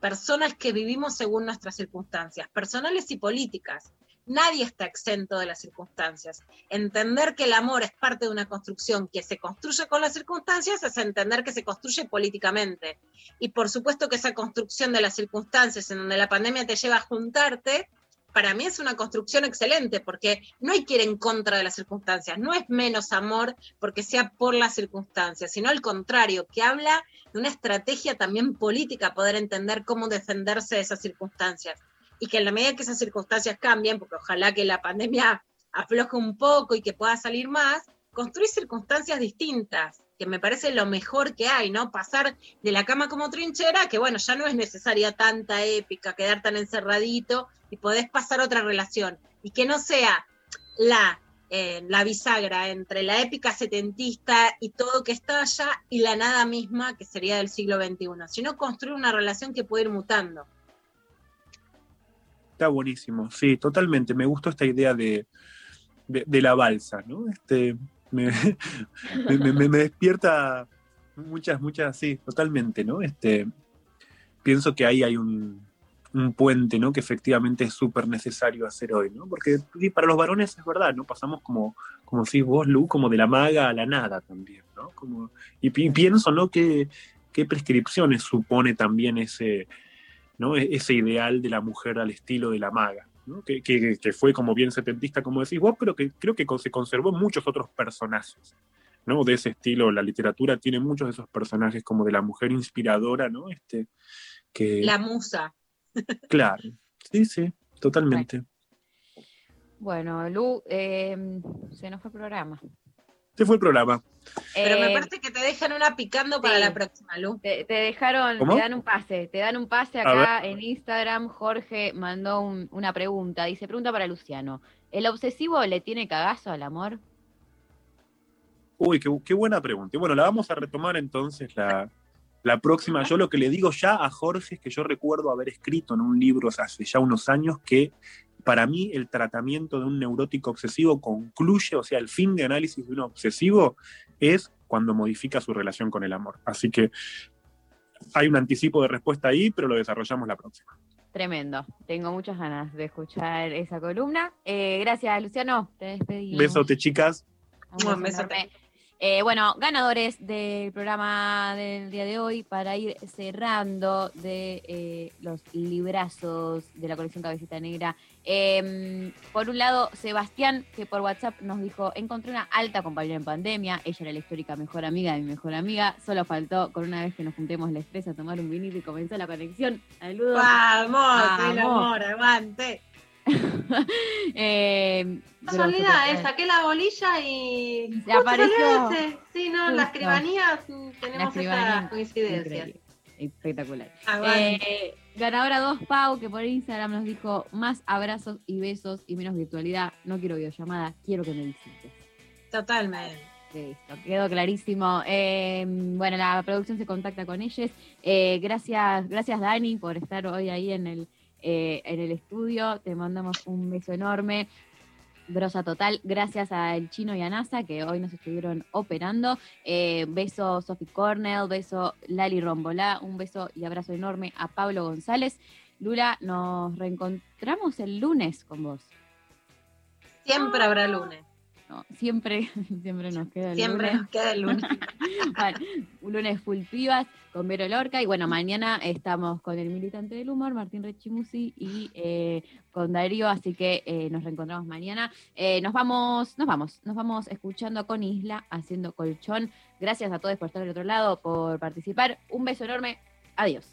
personas que vivimos según nuestras circunstancias, personales y políticas. Nadie está exento de las circunstancias. Entender que el amor es parte de una construcción que se construye con las circunstancias es entender que se construye políticamente. Y por supuesto que esa construcción de las circunstancias en donde la pandemia te lleva a juntarte, para mí es una construcción excelente, porque no hay que ir en contra de las circunstancias, no es menos amor porque sea por las circunstancias, sino al contrario, que habla de una estrategia también política, poder entender cómo defenderse de esas circunstancias y que en la medida que esas circunstancias cambien, porque ojalá que la pandemia afloje un poco y que pueda salir más, construir circunstancias distintas, que me parece lo mejor que hay, ¿no? Pasar de la cama como trinchera, que bueno, ya no es necesaria tanta épica, quedar tan encerradito y podés pasar otra relación. Y que no sea la, eh, la bisagra entre la épica setentista y todo que está allá y la nada misma que sería del siglo XXI, sino construir una relación que puede ir mutando. Está buenísimo, sí, totalmente. Me gustó esta idea de, de, la balsa, ¿no? Este, me, me, despierta muchas, muchas, sí, totalmente, ¿no? Este, pienso que ahí hay un, un puente, ¿no? Que efectivamente es súper necesario hacer hoy, ¿no? Porque para los varones es verdad, ¿no? Pasamos como, como decís vos, Lu, como de la maga a la nada también, ¿no? Como, y, pi- pienso, ¿no? Que, qué prescripciones supone también ese, ¿no? E- ese ideal de la mujer al estilo de la maga, ¿no? que, que- que fue como bien setentista, como decís vos, pero que creo que se conservó en muchos otros personajes. ¿no? de ese estilo, la literatura tiene muchos de esos personajes como de la mujer inspiradora, ¿no? Este, que, La musa. Claro, sí, sí, totalmente. Bueno, Lu, eh, se nos fue el programa. Este fue el programa. Pero me Eh, parece que te dejan una picando para sí. la próxima, Lu. Te, te dejaron, ¿Cómo? te dan un pase, te dan un pase acá en Instagram. Jorge mandó un- una pregunta, dice, pregunta para Luciano. ¿El obsesivo le tiene cagazo al amor? Uy, qué, qué buena pregunta. Y bueno, la vamos a retomar entonces la, la próxima. Yo lo que le digo ya a Jorge es que yo recuerdo haber escrito en un libro hace ya unos años que para mí el tratamiento de un neurótico obsesivo concluye, o sea, el fin de análisis de un obsesivo es cuando modifica su relación con el amor. Así que hay un anticipo de respuesta ahí, pero lo desarrollamos la próxima. Tremendo. Tengo muchas ganas de escuchar esa columna. Eh, gracias, Luciano. Te despedimos. Besote, chicas. Un beso Un besote. Eh, bueno, ganadores del programa del día de hoy para ir cerrando de eh, los librazos de la colección Cabecita Negra. Eh, por un lado, Sebastián, que por WhatsApp nos dijo, encontré una alta compañera en pandemia, ella era la histórica mejor amiga de mi mejor amiga, solo faltó con una vez que nos juntemos las tres a tomar un vinito y comenzó la conexión. Saludos. Vamos, el Vamos. amor, aguante. Eh, Casualidad, saqué la bolilla y. Apareció. ese. Sí, no, en la Justo. escribanía mm, La tenemos esas coincidencias. Espectacular. Aguante. Eh, ganadora 2, Pau, que por Instagram nos dijo más abrazos y besos y menos virtualidad. No quiero videollamada, quiero que me visites. Totalmente. Listo, quedó clarísimo. Eh, bueno, la producción se contacta con ellos. Eh, gracias, gracias Dani por estar hoy ahí en el, eh, en el estudio. Te mandamos un beso enorme. Grosa total, gracias al Chino y a NASA que hoy nos estuvieron operando. Eh, beso Sophie Cornell, beso Lali Rombolá, un beso y abrazo enorme a Pablo González. Lula, nos reencontramos el lunes con vos. Siempre habrá lunes. No, siempre, siempre nos queda el Siempre lunes. nos queda el lunes. Bueno, un lunes full pibas con Vero Lorca y bueno, mañana estamos con el militante del humor, Martín Rechimusi y eh, con Darío, así que eh, nos reencontramos mañana. Eh, nos vamos, nos vamos, nos vamos escuchando con Isla, haciendo colchón. Gracias a todos por estar del otro lado, por participar. Un beso enorme. Adiós.